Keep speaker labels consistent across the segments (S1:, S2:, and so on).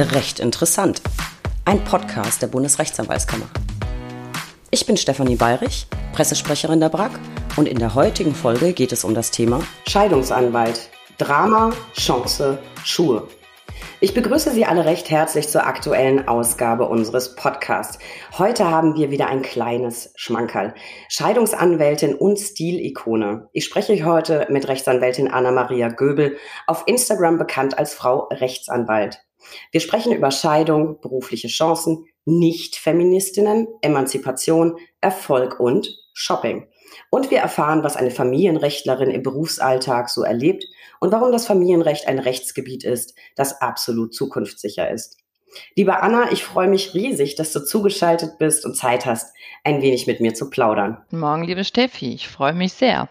S1: Recht interessant. Ein Podcast der Bundesrechtsanwaltskammer. Ich bin Stefanie Bayrich, Pressesprecherin der BRAG und in der heutigen Folge geht es um das Thema Scheidungsanwalt. Drama, Chance, Schuhe. Ich begrüße Sie alle recht herzlich zur aktuellen Ausgabe unseres Podcasts. Heute haben wir wieder ein kleines Schmankerl. Scheidungsanwältin und Stilikone. Ich spreche heute mit Rechtsanwältin Anna-Maria Göbel, auf Instagram bekannt als Frau Rechtsanwalt. Wir sprechen über Scheidung, berufliche Chancen, Nicht-Feministinnen, Emanzipation, Erfolg und Shopping. Und wir erfahren, was eine Familienrechtlerin im Berufsalltag so erlebt und warum das Familienrecht ein Rechtsgebiet ist, das absolut zukunftssicher ist. Liebe Anna, ich freue mich riesig, dass du zugeschaltet bist und Zeit hast, ein wenig mit mir zu plaudern.
S2: Guten Morgen, liebe Steffi, ich freue mich sehr.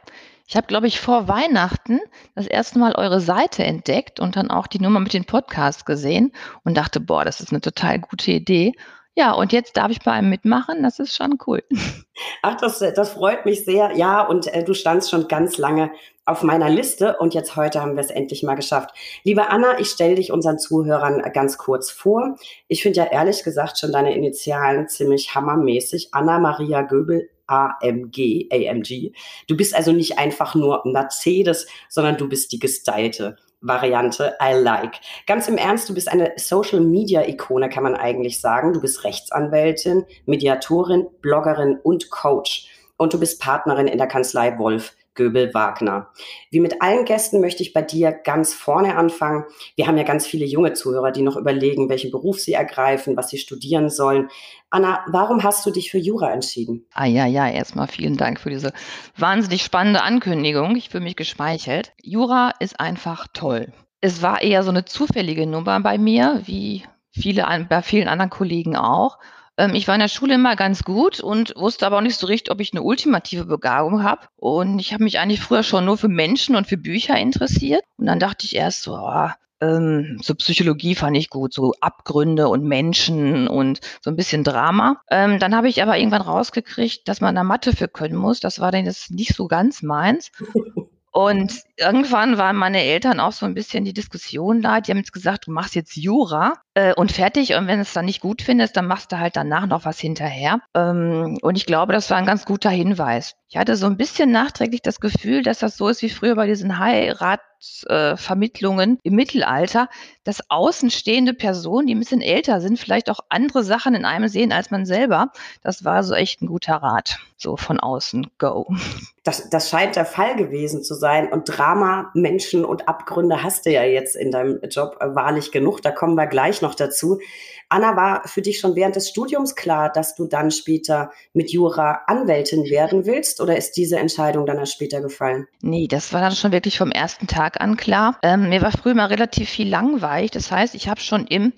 S2: Ich habe, glaube ich, vor Weihnachten das erste Mal eure Seite entdeckt und dann auch die Nummer mit den Podcasts gesehen und dachte, boah, das ist eine total gute Idee. Ja, und jetzt darf ich bei einem mitmachen. Das ist schon cool.
S1: Ach, das, das freut mich sehr. Ja, und äh, du standst schon ganz lange auf meiner Liste und jetzt heute haben wir es endlich mal geschafft. Liebe Anna, ich stelle dich unseren Zuhörern ganz kurz vor. Ich finde ja ehrlich gesagt schon deine Initialen ziemlich hammermäßig. Anna Maria Göbel AMG, AMG. Du bist also nicht einfach nur Mercedes, sondern du bist die gestylte Variante I like. Ganz im Ernst, du bist eine Social Media Ikone, kann man eigentlich sagen. Du bist Rechtsanwältin, Mediatorin, Bloggerin und Coach. Und du bist Partnerin in der Kanzlei Wolf Göbel Wagner. Wie mit allen Gästen möchte ich bei dir ganz vorne anfangen. Wir haben ja ganz viele junge Zuhörer, die noch überlegen, welchen Beruf sie ergreifen, was sie studieren sollen. Anna, warum hast du dich für Jura entschieden?
S2: Ah ja, ja, erstmal vielen Dank für diese wahnsinnig spannende Ankündigung. Ich fühle mich geschmeichelt. Jura ist einfach toll. Es war eher so eine zufällige Nummer bei mir, wie viele bei vielen anderen Kollegen auch. Ähm, ich war in der Schule immer ganz gut und wusste aber auch nicht so richtig, ob ich eine ultimative Begabung habe. Und ich habe mich eigentlich früher schon nur für Menschen und für Bücher interessiert. Und dann dachte ich erst so, oh, ähm, so Psychologie fand ich gut, so Abgründe und Menschen und so ein bisschen Drama. Ähm, dann habe ich aber irgendwann rausgekriegt, dass man da Mathe für können muss. Das war dann jetzt nicht so ganz meins. Und irgendwann waren meine Eltern auch so ein bisschen die Diskussion da. Die haben jetzt gesagt, du machst jetzt Jura äh, und fertig. Und wenn du es dann nicht gut findest, dann machst du halt danach noch was hinterher. Ähm, und ich glaube, das war ein ganz guter Hinweis. Ich hatte so ein bisschen nachträglich das Gefühl, dass das so ist wie früher bei diesen Heiratsvermittlungen im Mittelalter, dass außenstehende Personen, die ein bisschen älter sind, vielleicht auch andere Sachen in einem sehen als man selber. Das war so echt ein guter Rat. So von außen, go.
S1: Das, das scheint der Fall gewesen zu sein. Und Drama, Menschen und Abgründe hast du ja jetzt in deinem Job äh, wahrlich genug. Da kommen wir gleich noch dazu. Anna, war für dich schon während des Studiums klar, dass du dann später mit Jura Anwältin werden willst oder ist diese Entscheidung dann erst später gefallen?
S2: Nee, das war dann schon wirklich vom ersten Tag an klar. Ähm, mir war früher mal relativ viel langweilig. Das heißt, ich habe schon im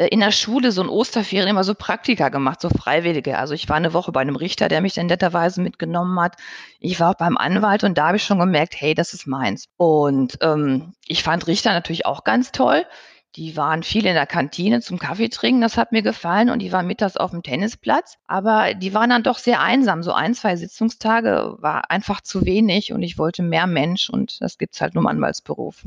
S2: äh, in der Schule so ein Osterferien immer so Praktika gemacht, so Freiwillige. Also ich war eine Woche bei einem Richter, der mich dann netterweise mitgenommen hat. Ich war auch beim Anwalt und da habe ich schon gemerkt, hey, das ist meins. Und ähm, ich fand Richter natürlich auch ganz toll. Die waren viel in der Kantine zum Kaffee trinken, das hat mir gefallen. Und die waren mittags auf dem Tennisplatz. Aber die waren dann doch sehr einsam. So ein, zwei Sitzungstage war einfach zu wenig und ich wollte mehr Mensch und das gibt's halt nur im Anwaltsberuf.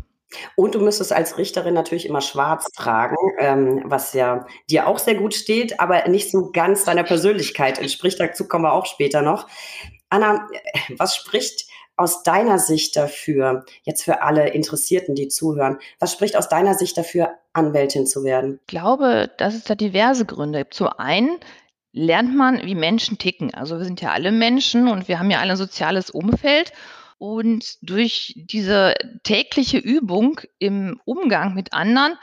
S1: Und du müsstest als Richterin natürlich immer schwarz tragen, ähm, was ja dir auch sehr gut steht, aber nicht so ganz deiner Persönlichkeit entspricht. Dazu kommen wir auch später noch. Anna, was spricht aus deiner Sicht dafür, jetzt für alle Interessierten, die zuhören, was spricht aus deiner Sicht dafür, Anwältin zu werden?
S2: Ich glaube, dass es da diverse Gründe gibt. Zum einen lernt man, wie Menschen ticken. Also wir sind ja alle Menschen und wir haben ja alle ein soziales Umfeld. Und durch diese tägliche Übung im Umgang mit anderen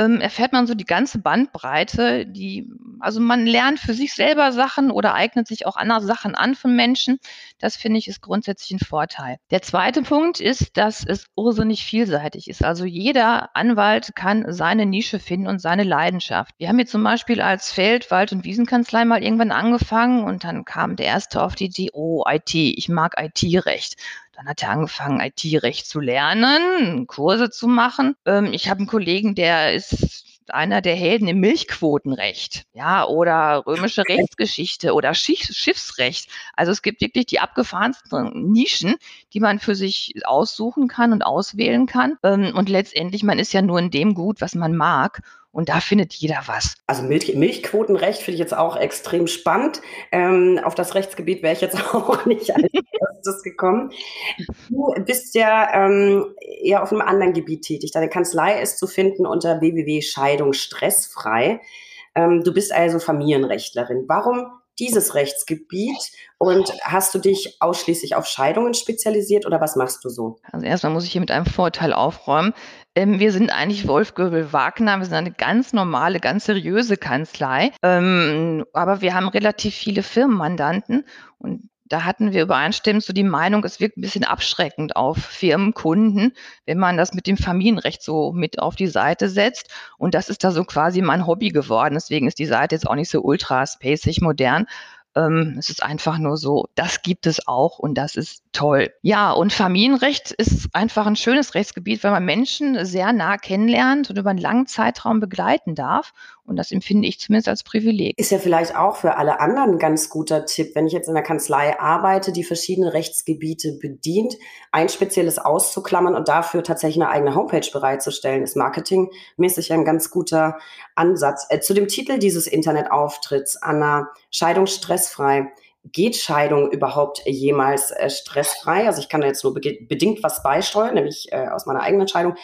S2: ähm, erfährt man so die ganze Bandbreite, die, also man lernt für sich selber Sachen oder eignet sich auch andere Sachen an von Menschen. Das finde ich ist grundsätzlich ein Vorteil. Der zweite Punkt ist, dass es irrsinnig vielseitig ist. Also jeder Anwalt kann seine Nische finden und seine Leidenschaft. Wir haben hier zum Beispiel als Feld-, Wald- und Wiesenkanzlei mal irgendwann angefangen und dann kam der erste auf die Idee, oh, IT, ich mag IT-Recht. Dann hat er angefangen, IT-Recht zu lernen, Kurse zu machen. Ähm, ich habe einen Kollegen, der ist einer der Helden im Milchquotenrecht, ja, oder römische Rechtsgeschichte oder Schiffsrecht. Also es gibt wirklich die abgefahrensten Nischen, die man für sich aussuchen kann und auswählen kann. Ähm, und letztendlich, man ist ja nur in dem gut, was man mag. Und da findet jeder was.
S1: Also Milch, Milchquotenrecht finde ich jetzt auch extrem spannend. Ähm, auf das Rechtsgebiet wäre ich jetzt auch nicht als erstes gekommen. Du bist ja ähm, eher auf einem anderen Gebiet tätig. Deine Kanzlei ist zu finden unter www.scheidungsstressfrei. Ähm, du bist also Familienrechtlerin. Warum dieses Rechtsgebiet und hast du dich ausschließlich auf Scheidungen spezialisiert oder was machst du so?
S2: Also erstmal muss ich hier mit einem Vorteil aufräumen. Ähm, wir sind eigentlich Wolf Göbel Wagner, wir sind eine ganz normale, ganz seriöse Kanzlei, ähm, aber wir haben relativ viele Firmenmandanten und da hatten wir übereinstimmend so die Meinung, es wirkt ein bisschen abschreckend auf Firmenkunden, wenn man das mit dem Familienrecht so mit auf die Seite setzt. Und das ist da so quasi mein Hobby geworden. Deswegen ist die Seite jetzt auch nicht so ultra spacig modern, ähm, es ist einfach nur so, das gibt es auch und das ist toll. Ja, und Familienrecht ist einfach ein schönes Rechtsgebiet, weil man Menschen sehr nah kennenlernt und über einen langen Zeitraum begleiten darf. Und das empfinde ich zumindest als Privileg.
S1: Ist ja vielleicht auch für alle anderen ein ganz guter Tipp, wenn ich jetzt in der Kanzlei arbeite, die verschiedene Rechtsgebiete bedient, ein spezielles auszuklammern und dafür tatsächlich eine eigene Homepage bereitzustellen, ist marketingmäßig ein ganz guter Ansatz. Äh, zu dem Titel dieses Internetauftritts, Anna, Scheidungsstressfrei geht Scheidung überhaupt jemals äh, stressfrei? Also ich kann da jetzt nur be bedingt was beisteuern, nämlich äh, aus meiner eigenen Entscheidung.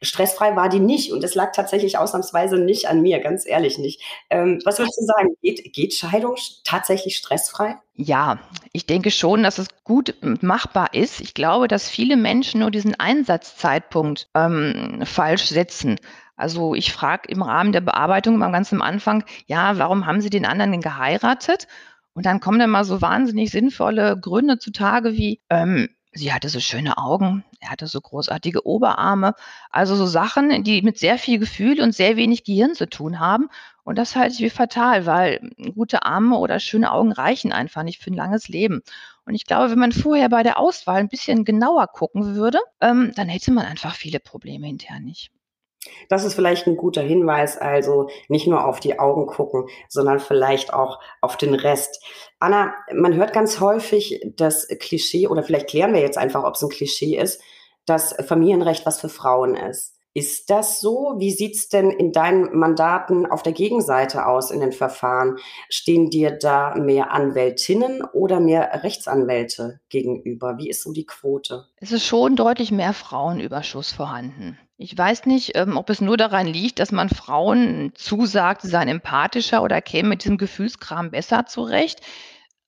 S1: Stressfrei war die nicht und es lag tatsächlich ausnahmsweise nicht an mir, ganz ehrlich nicht. Ähm, was würdest du sagen? Geht, geht Scheidung tatsächlich stressfrei?
S2: Ja, ich denke schon, dass es gut machbar ist. Ich glaube, dass viele Menschen nur diesen Einsatzzeitpunkt ähm, falsch setzen. Also ich frage im Rahmen der Bearbeitung am ganz am Anfang, ja, warum haben Sie den anderen denn geheiratet? Und dann kommen dann mal so wahnsinnig sinnvolle Gründe zutage wie, ähm, sie hatte so schöne Augen, er hatte so großartige Oberarme. Also so Sachen, die mit sehr viel Gefühl und sehr wenig Gehirn zu tun haben. Und das halte ich wie fatal, weil gute Arme oder schöne Augen reichen einfach nicht für ein langes Leben. Und ich glaube, wenn man vorher bei der Auswahl ein bisschen genauer gucken würde, ähm, dann hätte man einfach viele Probleme hinterher nicht.
S1: Das ist vielleicht ein guter Hinweis, also nicht nur auf die Augen gucken, sondern vielleicht auch auf den Rest. Anna, man hört ganz häufig das Klischee, oder vielleicht klären wir jetzt einfach, ob es ein Klischee ist, dass Familienrecht was für Frauen ist. Ist das so? Wie sieht's denn in deinen Mandaten auf der Gegenseite aus in den Verfahren? Stehen dir da mehr Anwältinnen oder mehr Rechtsanwälte gegenüber? Wie ist so die Quote?
S2: Es ist schon deutlich mehr Frauenüberschuss vorhanden. Ich weiß nicht, ähm, ob es nur daran liegt, dass man Frauen zusagt, sie seien empathischer oder kämen mit diesem Gefühlskram besser zurecht.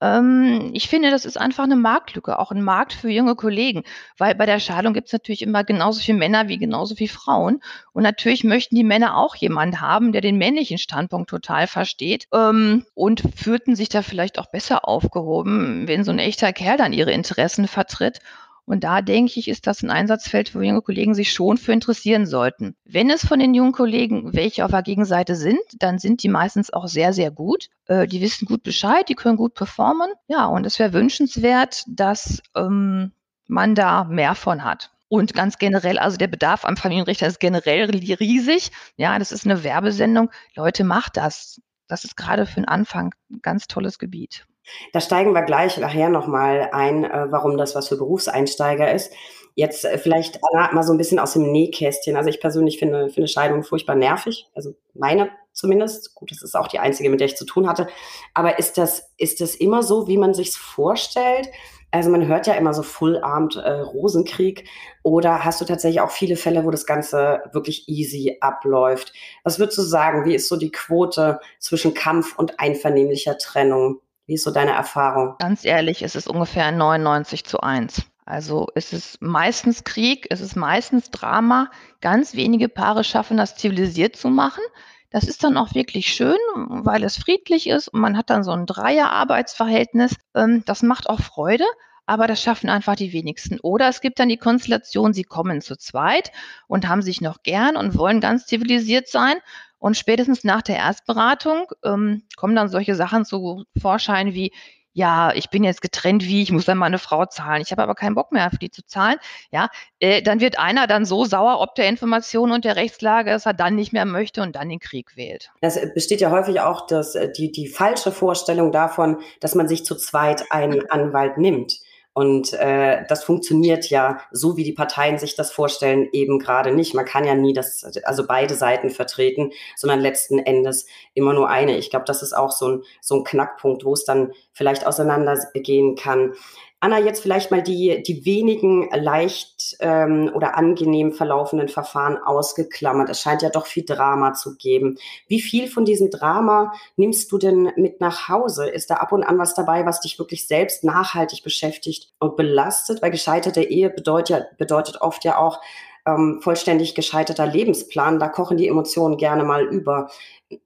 S2: Ähm, ich finde, das ist einfach eine Marktlücke, auch ein Markt für junge Kollegen, weil bei der Scheidung gibt es natürlich immer genauso viele Männer wie genauso viele Frauen. Und natürlich möchten die Männer auch jemanden haben, der den männlichen Standpunkt total versteht ähm, und fühlten sich da vielleicht auch besser aufgehoben, wenn so ein echter Kerl dann ihre Interessen vertritt. Und da denke ich, ist das ein Einsatzfeld, wo junge Kollegen sich schon für interessieren sollten. Wenn es von den jungen Kollegen welche auf der Gegenseite sind, dann sind die meistens auch sehr, sehr gut. Äh, die wissen gut Bescheid, die können gut performen. Ja, und es wäre wünschenswert, dass ähm, man da mehr von hat. Und ganz generell, also der Bedarf am Familienrichter ist generell riesig. Ja, das ist eine Werbesendung. Leute, macht das. Das ist gerade für den Anfang ein ganz tolles Gebiet.
S1: Da steigen wir gleich nachher nochmal ein, äh, warum das was für Berufseinsteiger ist. Jetzt äh, vielleicht Anna, mal so ein bisschen aus dem Nähkästchen. Also ich persönlich finde, finde Scheidung furchtbar nervig. Also meine zumindest. Gut, das ist auch die einzige, mit der ich zu tun hatte. Aber ist das, ist das immer so, wie man sich's vorstellt? Also man hört ja immer so Full-Armed äh, Rosenkrieg. Oder hast du tatsächlich auch viele Fälle, wo das Ganze wirklich easy abläuft? Was würdest du sagen? Wie ist so die Quote zwischen Kampf und einvernehmlicher Trennung? Wie ist so deine Erfahrung?
S2: Ganz ehrlich, es ist ungefähr 99 zu 1. Also es ist meistens Krieg, es ist meistens Drama. Ganz wenige Paare schaffen das zivilisiert zu machen. Das ist dann auch wirklich schön, weil es friedlich ist und man hat dann so ein Dreier-Arbeitsverhältnis. Ähm, das macht auch Freude, aber das schaffen einfach die wenigsten. Oder es gibt dann die Konstellation, sie kommen zu zweit und haben sich noch gern und wollen ganz zivilisiert sein und spätestens nach der Erstberatung ähm, kommen dann solche Sachen zu Vorschein wie, ja, ich bin jetzt getrennt, wie, ich muss dann meine Frau zahlen, ich habe aber keinen Bock mehr für die zu zahlen, ja, äh, dann wird einer dann so sauer ob der Information und der Rechtslage, dass er dann nicht mehr möchte und dann den Krieg wählt.
S1: Es besteht ja häufig auch das, äh, die, die falsche Vorstellung davon, dass man sich zu zweit einen Anwalt nimmt. Und äh, das funktioniert ja so, wie die Parteien sich das vorstellen, eben gerade nicht. Man kann ja nie das, also beide Seiten vertreten, sondern letzten Endes immer nur eine. Ich glaube, das ist auch so ein, so ein Knackpunkt, wo es dann vielleicht auseinandergehen kann. Anna, jetzt vielleicht mal die, die wenigen leicht ähm, oder angenehm verlaufenden Verfahren ausgeklammert. Es scheint ja doch viel Drama zu geben. Wie viel von diesem Drama nimmst du denn mit nach Hause? Ist da ab und an was dabei, was dich wirklich selbst nachhaltig beschäftigt und belastet? Weil gescheiterte Ehe bedeutet, ja, bedeutet oft ja auch ähm, vollständig gescheiterter Lebensplan. Da kochen die Emotionen gerne mal über.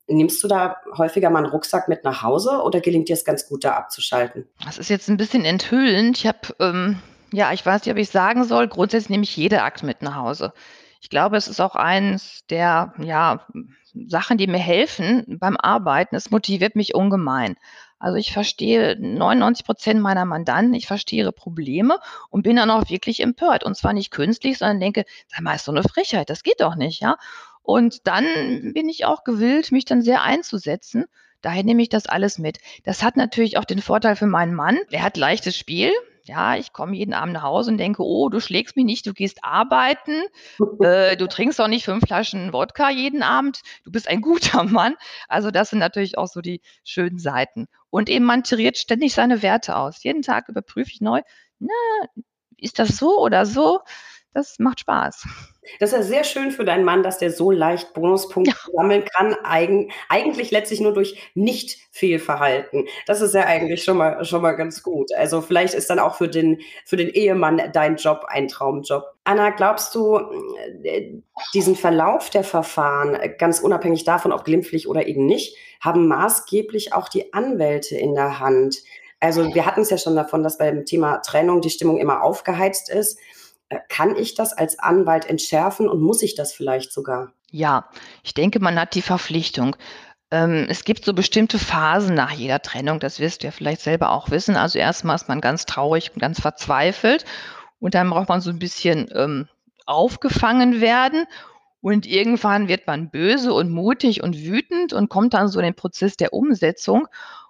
S1: Nimmst du da häufiger mal einen Rucksack mit nach Hause oder gelingt dir es ganz gut, da abzuschalten?
S2: Das ist jetzt ein bisschen enthüllend. Ich habe, ähm, ja, ich weiß nicht, ob ich sagen soll, grundsätzlich nehme ich jede Akt mit nach Hause. Ich glaube, es ist auch eines der, ja, Sachen, die mir helfen beim Arbeiten. Es motiviert mich ungemein. Also ich verstehe 99 Prozent meiner Mandanten, ich verstehe ihre Probleme und bin dann auch wirklich empört. Und zwar nicht künstlich, sondern denke, sag mal, ist so eine Frechheit, das geht doch nicht, ja. Und dann bin ich auch gewillt, mich dann sehr einzusetzen. Daher nehme ich das alles mit. Das hat natürlich auch den Vorteil für meinen Mann. Er hat leichtes Spiel. Ja, ich komme jeden Abend nach Hause und denke, oh, du schlägst mich nicht, du gehst arbeiten, äh, du trinkst auch nicht fünf Flaschen Wodka jeden Abend, du bist ein guter Mann. Also das sind natürlich auch so die schönen Seiten. Und eben man tiriert ständig seine Werte aus. Jeden Tag überprüfe ich neu, na, ist das so oder so? Das macht Spaß.
S1: Das ist ja sehr schön für deinen Mann, dass der so leicht Bonuspunkte ja. sammeln kann, eigen, eigentlich letztlich nur durch nicht Fehlverhalten. Das ist ja eigentlich schon mal, schon mal ganz gut. Also vielleicht ist dann auch für den, für den Ehemann dein Job ein Traumjob. Anna, glaubst du, äh, diesen Verlauf der Verfahren, ganz unabhängig davon, ob glimpflich oder eben nicht, haben maßgeblich auch die Anwälte in der Hand? Also wir hatten es ja schon davon, dass beim Thema Trennung die Stimmung immer aufgeheizt ist. Äh, kann ich das als Anwalt entschärfen und muss ich das vielleicht sogar?
S2: Ja, ich denke, man hat die Verpflichtung. Ähm, es gibt so bestimmte Phasen nach jeder Trennung, das wirst du ja vielleicht selber auch wissen. Also erstmal ist man ganz traurig und ganz verzweifelt und dann braucht man so ein bisschen ähm, aufgefangen werden und irgendwann wird man böse und mutig und wütend und kommt dann so in den Prozess der Umsetzung.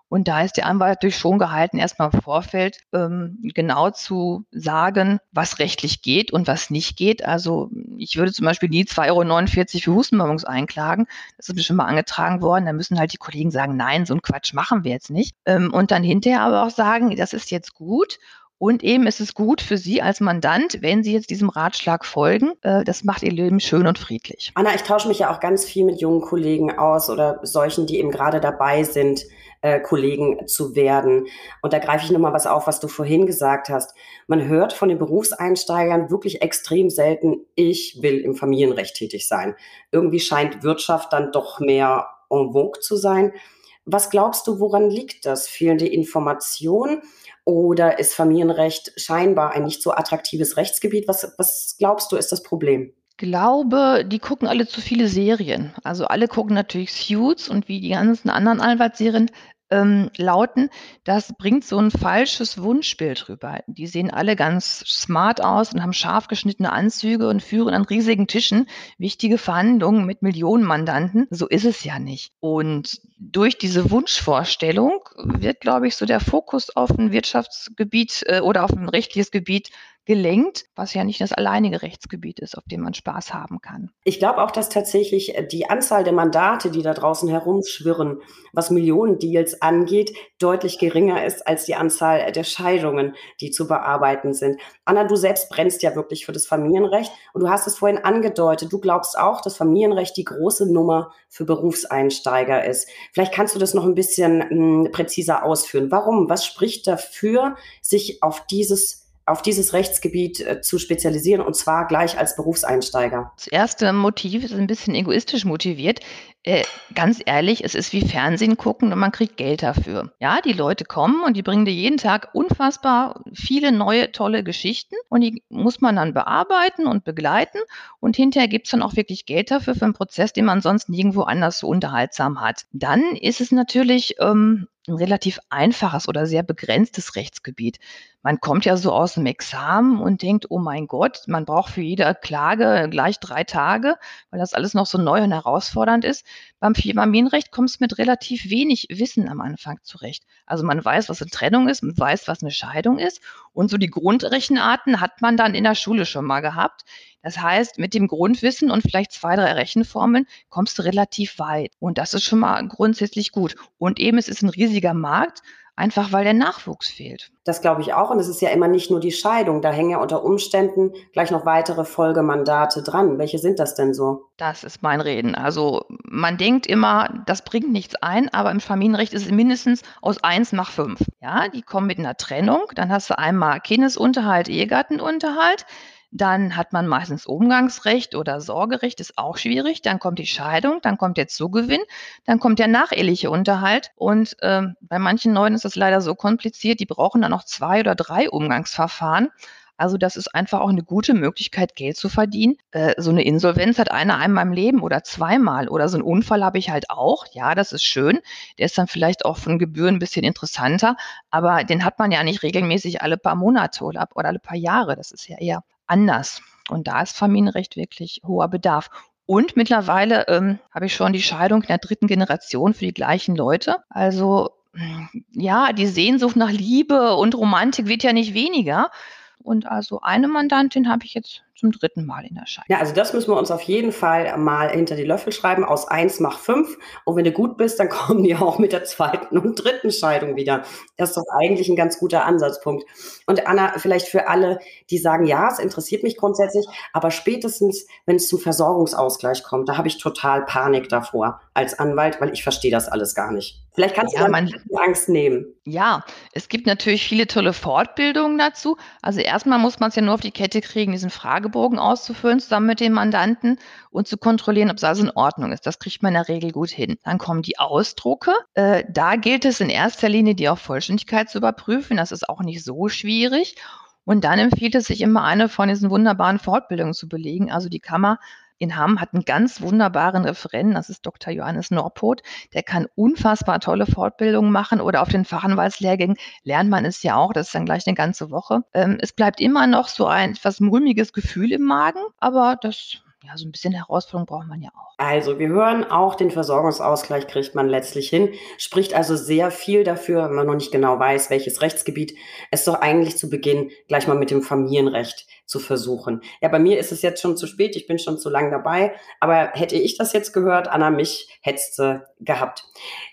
S2: Und da ist der Anwalt natürlich schon gehalten, erstmal im Vorfeld ähm, genau zu sagen, was rechtlich geht und was nicht geht. Also ich würde zum Beispiel nie 2,49 Euro für Hustenbonbons einklagen. Das ist mir schon mal angetragen worden. Da müssen halt die Kollegen sagen, nein, so einen Quatsch machen wir jetzt nicht. Ähm, und dann hinterher aber auch sagen, das ist jetzt gut und eben ist es gut für Sie als Mandant, wenn Sie jetzt diesem Ratschlag folgen. Äh, das macht Ihr Leben schön und friedlich.
S1: Anna, ich tausche mich ja auch ganz viel mit jungen Kollegen aus oder solchen, die eben gerade dabei sind, äh, Kollegen zu werden. Und da greife ich nochmal was auf, was du vorhin gesagt hast. Man hört von den Berufseinsteigern wirklich extrem selten, ich will im Familienrecht tätig sein. Irgendwie scheint Wirtschaft dann doch mehr en vogue zu sein. Was glaubst du, woran liegt das? Fehlende Information oder ist Familienrecht scheinbar ein nicht so attraktives Rechtsgebiet? Was, was glaubst du, ist das Problem?
S2: glaube, die gucken alle zu viele Serien. Also alle gucken natürlich Suits und wie die ganzen anderen Anwaltsserien ähm, lauten, das bringt so ein falsches Wunschbild rüber. Die sehen alle ganz smart aus und haben scharf geschnittene Anzüge und führen an riesigen Tischen wichtige Verhandlungen mit Millionen Mandanten. So ist es ja nicht. Und durch diese Wunschvorstellung wird, glaube ich, so der Fokus auf ein Wirtschaftsgebiet äh, oder auf ein rechtliches Gebiet gelenkt, was ja nicht das alleinige Rechtsgebiet ist, auf dem man Spaß haben kann.
S1: Ich glaube auch, dass tatsächlich äh, die Anzahl der Mandate, die da draußen herumschwirren, was Millionendeals angeht, deutlich geringer ist als die Anzahl der Scheidungen, die zu bearbeiten sind. Anna, du selbst brennst ja wirklich für das Familienrecht und du hast es vorhin angedeutet. Du glaubst auch, dass Familienrecht die große Nummer für Berufseinsteiger ist. Vielleicht kannst du das noch ein bisschen mh, hm, präziser ausführen. Warum? Was spricht dafür, sich auf dieses auf dieses Rechtsgebiet äh, zu spezialisieren und zwar gleich als Berufseinsteiger?
S2: Das erste Motiv ist ein bisschen egoistisch motiviert. Äh, ganz ehrlich, es ist wie Fernsehen gucken und man kriegt Geld dafür. Ja, die Leute kommen und die bringen dir jeden Tag unfassbar viele neue, tolle Geschichten und die muss man dann bearbeiten und begleiten und hinterher gibt es dann auch wirklich Geld dafür für einen Prozess, den man sonst nirgendwo anders so unterhaltsam hat. Dann ist es natürlich ähm, ein relativ einfaches oder sehr begrenztes Rechtsgebiet. Man kommt ja so aus dem Examen und denkt, oh mein Gott, man braucht für jede Klage gleich drei Tage, weil das alles noch so neu und herausfordernd ist. Beim Familienrecht kommt es mit relativ wenig Wissen am Anfang zurecht. Also man weiß, was eine Trennung ist, man weiß, was eine Scheidung ist und so die Grundrechenarten hat man dann in der Schule schon mal gehabt. Das heißt, mit dem Grundwissen und vielleicht zwei, drei Rechenformeln kommst du relativ weit. Und das ist schon mal grundsätzlich gut. Und eben, es ist ein riesiger Markt, einfach weil der Nachwuchs fehlt.
S1: Das glaube ich auch. Und es ist ja immer nicht nur die Scheidung. Da hängen ja unter Umständen gleich noch weitere Folgemandate dran. Welche sind das denn so?
S2: Das ist mein Reden. Also man denkt immer, das bringt nichts ein, aber im Familienrecht ist es mindestens aus eins nach fünf. Ja, die kommen mit einer Trennung. Dann hast du einmal Kindesunterhalt, Ehegattenunterhalt. Dann hat man meistens Umgangsrecht oder Sorgerecht, ist auch schwierig. Dann kommt die Scheidung, dann kommt der Zugewinn, dann kommt der nacheheliche Unterhalt. Und ähm, bei manchen Leuten ist das leider so kompliziert, die brauchen dann noch zwei oder drei Umgangsverfahren. Also das ist einfach auch eine gute Möglichkeit, Geld zu verdienen. Äh, so eine Insolvenz hat einer einmal im Leben oder zweimal. Oder so einen Unfall habe ich halt auch. Ja, das ist schön. Der ist dann vielleicht auch von Gebühren ein bisschen interessanter. Aber den hat man ja nicht regelmäßig alle paar Monate oder, oder alle paar Jahre. Das ist ja eher anders. Und da ist Familienrecht wirklich hoher Bedarf. Und mittlerweile ähm, habe ich schon die Scheidung in der dritten Generation für die gleichen Leute. Also ja, die Sehnsucht nach Liebe und Romantik wird ja nicht weniger. Und also eine Mandantin habe ich jetzt zum dritten Mal in der Scheidung.
S1: Ja, also das müssen wir uns auf jeden Fall mal hinter die Löffel schreiben. Aus eins mach fünf. Und wenn du gut bist, dann kommen die auch mit der zweiten und dritten Scheidung wieder. Das ist doch eigentlich ein ganz guter Ansatzpunkt. Und Anna, vielleicht für alle, die sagen, ja, es interessiert mich grundsätzlich, aber spätestens, wenn es zum Versorgungsausgleich kommt, da habe ich total Panik davor als Anwalt, weil ich verstehe das alles gar nicht. Vielleicht kannst ja, du man, Angst nehmen.
S2: Ja, es gibt natürlich viele tolle Fortbildungen dazu. Also erstmal muss man es ja nur auf die Kette kriegen, diesen Frage Fragebogen auszufüllen zusammen mit dem Mandanten und zu kontrollieren, ob es also in Ordnung ist. Das kriegt man in der Regel gut hin. Dann kommen die Ausdrucke. Äh, da gilt es in erster Linie, die auf Vollständigkeit zu überprüfen. Das ist auch nicht so schwierig. Und dann empfiehlt es sich immer eine von diesen wunderbaren Fortbildungen zu belegen. Also die Kammer in Hamm hat einen ganz wunderbaren Referenten, das ist Dr. Johannes Norpoth. Der kann unfassbar tolle Fortbildungen machen oder auf den Fachanwaltslehrgängen lernt man es ja auch, das ist dann gleich eine ganze Woche. Ähm, es bleibt immer noch so ein etwas mulmiges Gefühl im Magen, aber das ja, so ein bisschen Herausforderung braucht man ja auch.
S1: Also, wir hören auch, den Versorgungsausgleich kriegt man letztlich hin. Spricht also sehr viel dafür, wenn man noch nicht genau weiß, welches Rechtsgebiet. Es doch eigentlich zu Beginn gleich mal mit dem Familienrecht zu versuchen. Ja, bei mir ist es jetzt schon zu spät, ich bin schon zu lang dabei, aber hätte ich das jetzt gehört, Anna, mich hättest du gehabt.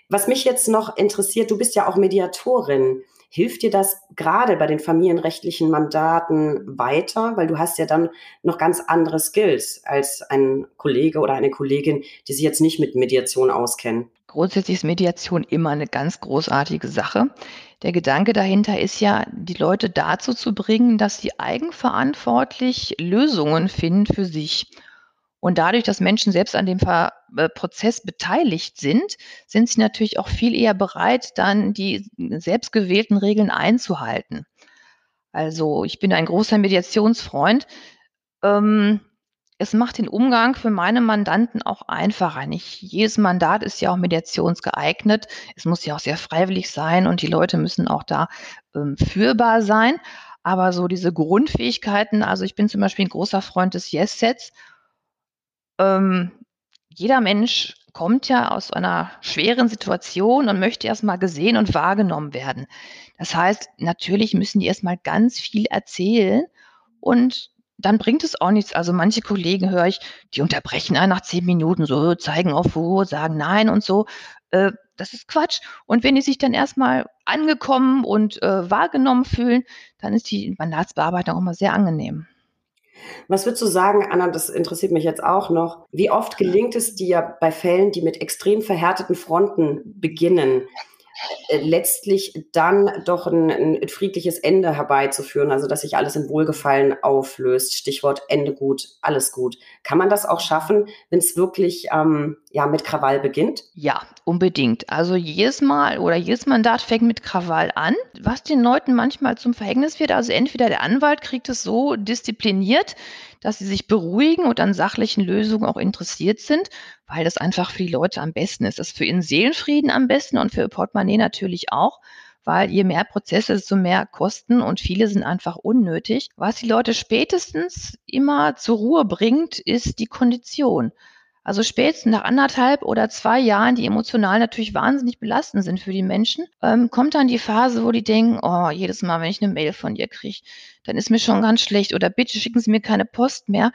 S1: Was mich jetzt noch interessiert, du bist ja auch Mediatorin. Hilft dir das gerade bei den familienrechtlichen Mandaten weiter? Weil du hast ja dann noch ganz andere Skills als ein Kollege oder eine Kollegin, die sich jetzt nicht mit Mediation auskennen.
S2: Grundsätzlich ist Mediation immer eine ganz großartige Sache. Der Gedanke dahinter ist ja, die Leute dazu zu bringen, dass sie eigenverantwortlich Lösungen finden für sich. Und dadurch, dass Menschen selbst an dem Ver äh, Prozess beteiligt sind, sind sie natürlich auch viel eher bereit, dann die selbstgewählten Regeln einzuhalten. Also ich bin ein großer Mediationsfreund. Ähm, es macht den Umgang für meine Mandanten auch einfacher. Nicht jedes Mandat ist ja auch mediationsgeeignet. Es muss ja auch sehr freiwillig sein und die Leute müssen auch da ähm, führbar sein. Aber so diese Grundfähigkeiten, also ich bin zum Beispiel ein großer Freund des Yes-Sets. Ähm, jeder Mensch kommt ja aus einer schweren Situation und möchte erstmal gesehen und wahrgenommen werden. Das heißt, natürlich müssen die erstmal ganz viel erzählen und dann bringt es auch nichts. Also manche Kollegen höre ich, die unterbrechen einen nach zehn Minuten, so zeigen auf wo, sagen nein und so. Äh, das ist Quatsch. Und wenn die sich dann erstmal angekommen und äh, wahrgenommen fühlen, dann ist die Mandatsbearbeitung auch mal sehr angenehm.
S1: Was würdest du sagen, Anna, das interessiert mich jetzt auch noch, wie oft gelingt es dir bei Fällen, die mit extrem verhärteten Fronten beginnen, letztlich dann doch ein, ein, friedliches Ende herbeizuführen, also dass sich alles im Wohlgefallen auflöst. Stichwort Ende gut, alles gut. Kann man das auch schaffen, wenn es wirklich ähm, ja, mit Krawall beginnt?
S2: Ja, unbedingt. Also jedes Mal oder jedes Mandat fängt mit Krawall an, was den Leuten manchmal zum Verhängnis wird. Also entweder der Anwalt kriegt es so diszipliniert, dass sie sich beruhigen und an sachlichen Lösungen auch interessiert sind, weil das einfach für die Leute am besten ist. Das ist für ihren Seelenfrieden am besten und für ihr Portemonnaie natürlich auch weil je mehr Prozesse, desto mehr Kosten und viele sind einfach unnötig. Was die Leute spätestens immer zur Ruhe bringt, ist die Kondition. Also spätestens nach anderthalb oder zwei Jahren, die emotional natürlich wahnsinnig belastend sind für die Menschen, ähm, kommt dann die Phase, wo die denken, oh, jedes Mal, wenn ich eine Mail von dir kriege, dann ist mir schon ganz schlecht oder bitte schicken Sie mir keine Post mehr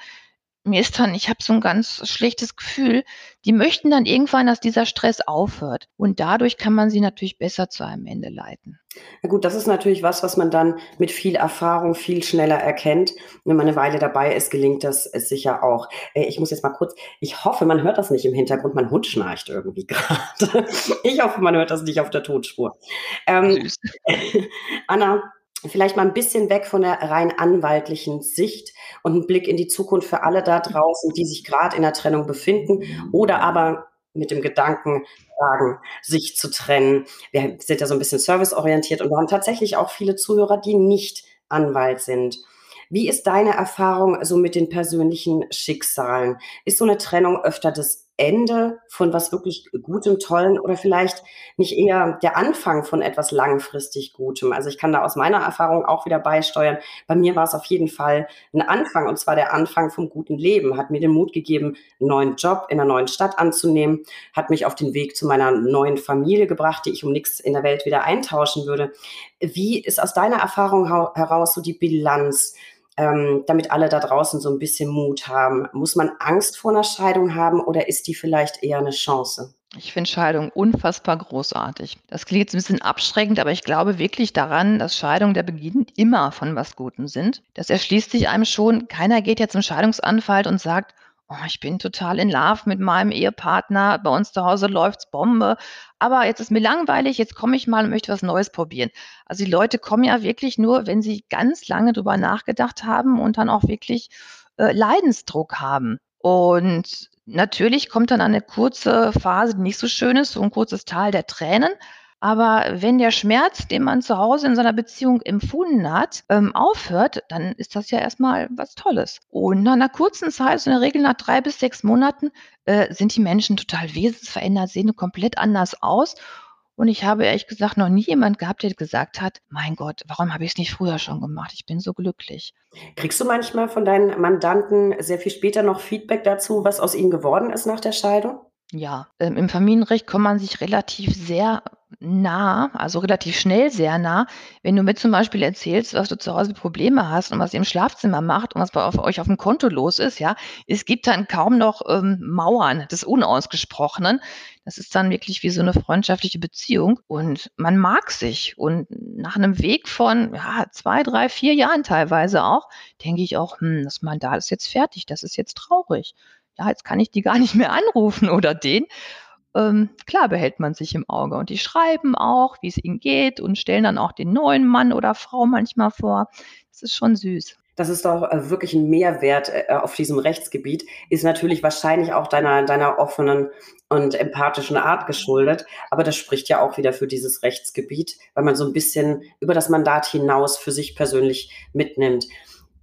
S2: mir ist dann, ich habe so ein ganz schlechtes Gefühl, die möchten dann irgendwann, dass dieser Stress aufhört. Und dadurch kann man sie natürlich besser zu einem Ende leiten.
S1: Na gut, das ist natürlich was, was man dann mit viel Erfahrung viel schneller erkennt. Wenn man eine Weile dabei ist, gelingt das sicher auch. Äh, ich muss jetzt mal kurz, ich hoffe, man hört das nicht im Hintergrund. Mein Hund schnarcht irgendwie gerade. Ich hoffe, man hört das nicht auf der Tonspur. Ähm, Anna, vielleicht mal ein bisschen weg von der rein anwaltlichen Sicht und einen Blick in die Zukunft für alle da draußen, die sich gerade in der Trennung befinden oder aber mit dem Gedanken tragen, sich zu trennen. Wir sind ja so ein bisschen serviceorientiert und wir haben tatsächlich auch viele Zuhörer, die nicht Anwalt sind. Wie ist deine Erfahrung so mit den persönlichen Schicksalen? Ist so eine Trennung öfter das Ende von was wirklich Gutem, Tollen oder vielleicht nicht eher der Anfang von etwas langfristig Gutem. Also ich kann da aus meiner Erfahrung auch wieder beisteuern. Bei mir war es auf jeden Fall ein Anfang und zwar der Anfang vom guten Leben. Hat mir den Mut gegeben, einen neuen Job in einer neuen Stadt anzunehmen, hat mich auf den Weg zu meiner neuen Familie gebracht, die ich um nichts in der Welt wieder eintauschen würde. Wie ist aus deiner Erfahrung heraus so die Bilanz? Ähm, damit alle da draußen so ein bisschen Mut haben. Muss man Angst vor einer Scheidung haben oder ist die vielleicht eher eine Chance?
S2: Ich finde Scheidung unfassbar großartig. Das klingt jetzt ein bisschen abschreckend, aber ich glaube wirklich daran, dass Scheidungen der Beginn immer von was Gutem sind. Das erschließt sich einem schon. Keiner geht jetzt zum Scheidungsanwalt und sagt, oh, ich bin total in Love mit meinem Ehepartner, bei uns zu Hause läuft's Bombe, aber jetzt ist mir langweilig, jetzt komme ich mal und möchte was Neues probieren. Also die Leute kommen ja wirklich nur, wenn sie ganz lange drüber nachgedacht haben und dann auch wirklich äh, Leidensdruck haben. Und natürlich kommt dann eine kurze Phase, die nicht so schön ist, so ein kurzes Tal der Tränen. Aber wenn der Schmerz, den man zu Hause in seiner Beziehung empfunden hat, ähm, aufhört, dann ist das ja erstmal was Tolles. Und nach einer kurzen Zeit, so in der Regel nach drei bis sechs Monaten, äh, sind die Menschen total wesensverändert, sehen komplett anders aus. Und ich habe ehrlich gesagt noch nie jemand gehabt, der gesagt hat, mein Gott, warum habe ich es nicht früher schon gemacht? Ich bin so glücklich.
S1: Kriegst du manchmal von deinen Mandanten sehr viel später noch Feedback dazu, was aus ihnen geworden ist nach der Scheidung?
S2: Ja, ähm, im Familienrecht kommt man sich relativ sehr nah, also relativ schnell sehr nah, wenn du mir zum Beispiel erzählst, was du zu Hause Probleme hast und was ihr im Schlafzimmer macht und was bei euch auf dem Konto los ist, ja. Es gibt dann kaum noch ähm, Mauern des Unausgesprochenen. Das ist dann wirklich wie so eine freundschaftliche Beziehung und man mag sich. Und nach einem Weg von ja, zwei, drei, vier Jahren teilweise auch, denke ich auch, hm, das Mandat ist jetzt fertig, das ist jetzt traurig. Ja, jetzt kann ich die gar nicht mehr anrufen oder den ähm, klar behält man sich im Auge. Und die schreiben auch, wie es ihnen geht und stellen dann auch den neuen Mann oder Frau manchmal vor. Das ist schon süß.
S1: Das ist doch äh, wirklich ein Mehrwert äh, auf diesem Rechtsgebiet, ist natürlich wahrscheinlich auch deiner, deiner offenen und empathischen Art geschuldet. Aber das spricht ja auch wieder für dieses Rechtsgebiet, weil man so ein bisschen über das Mandat hinaus für sich persönlich mitnimmt.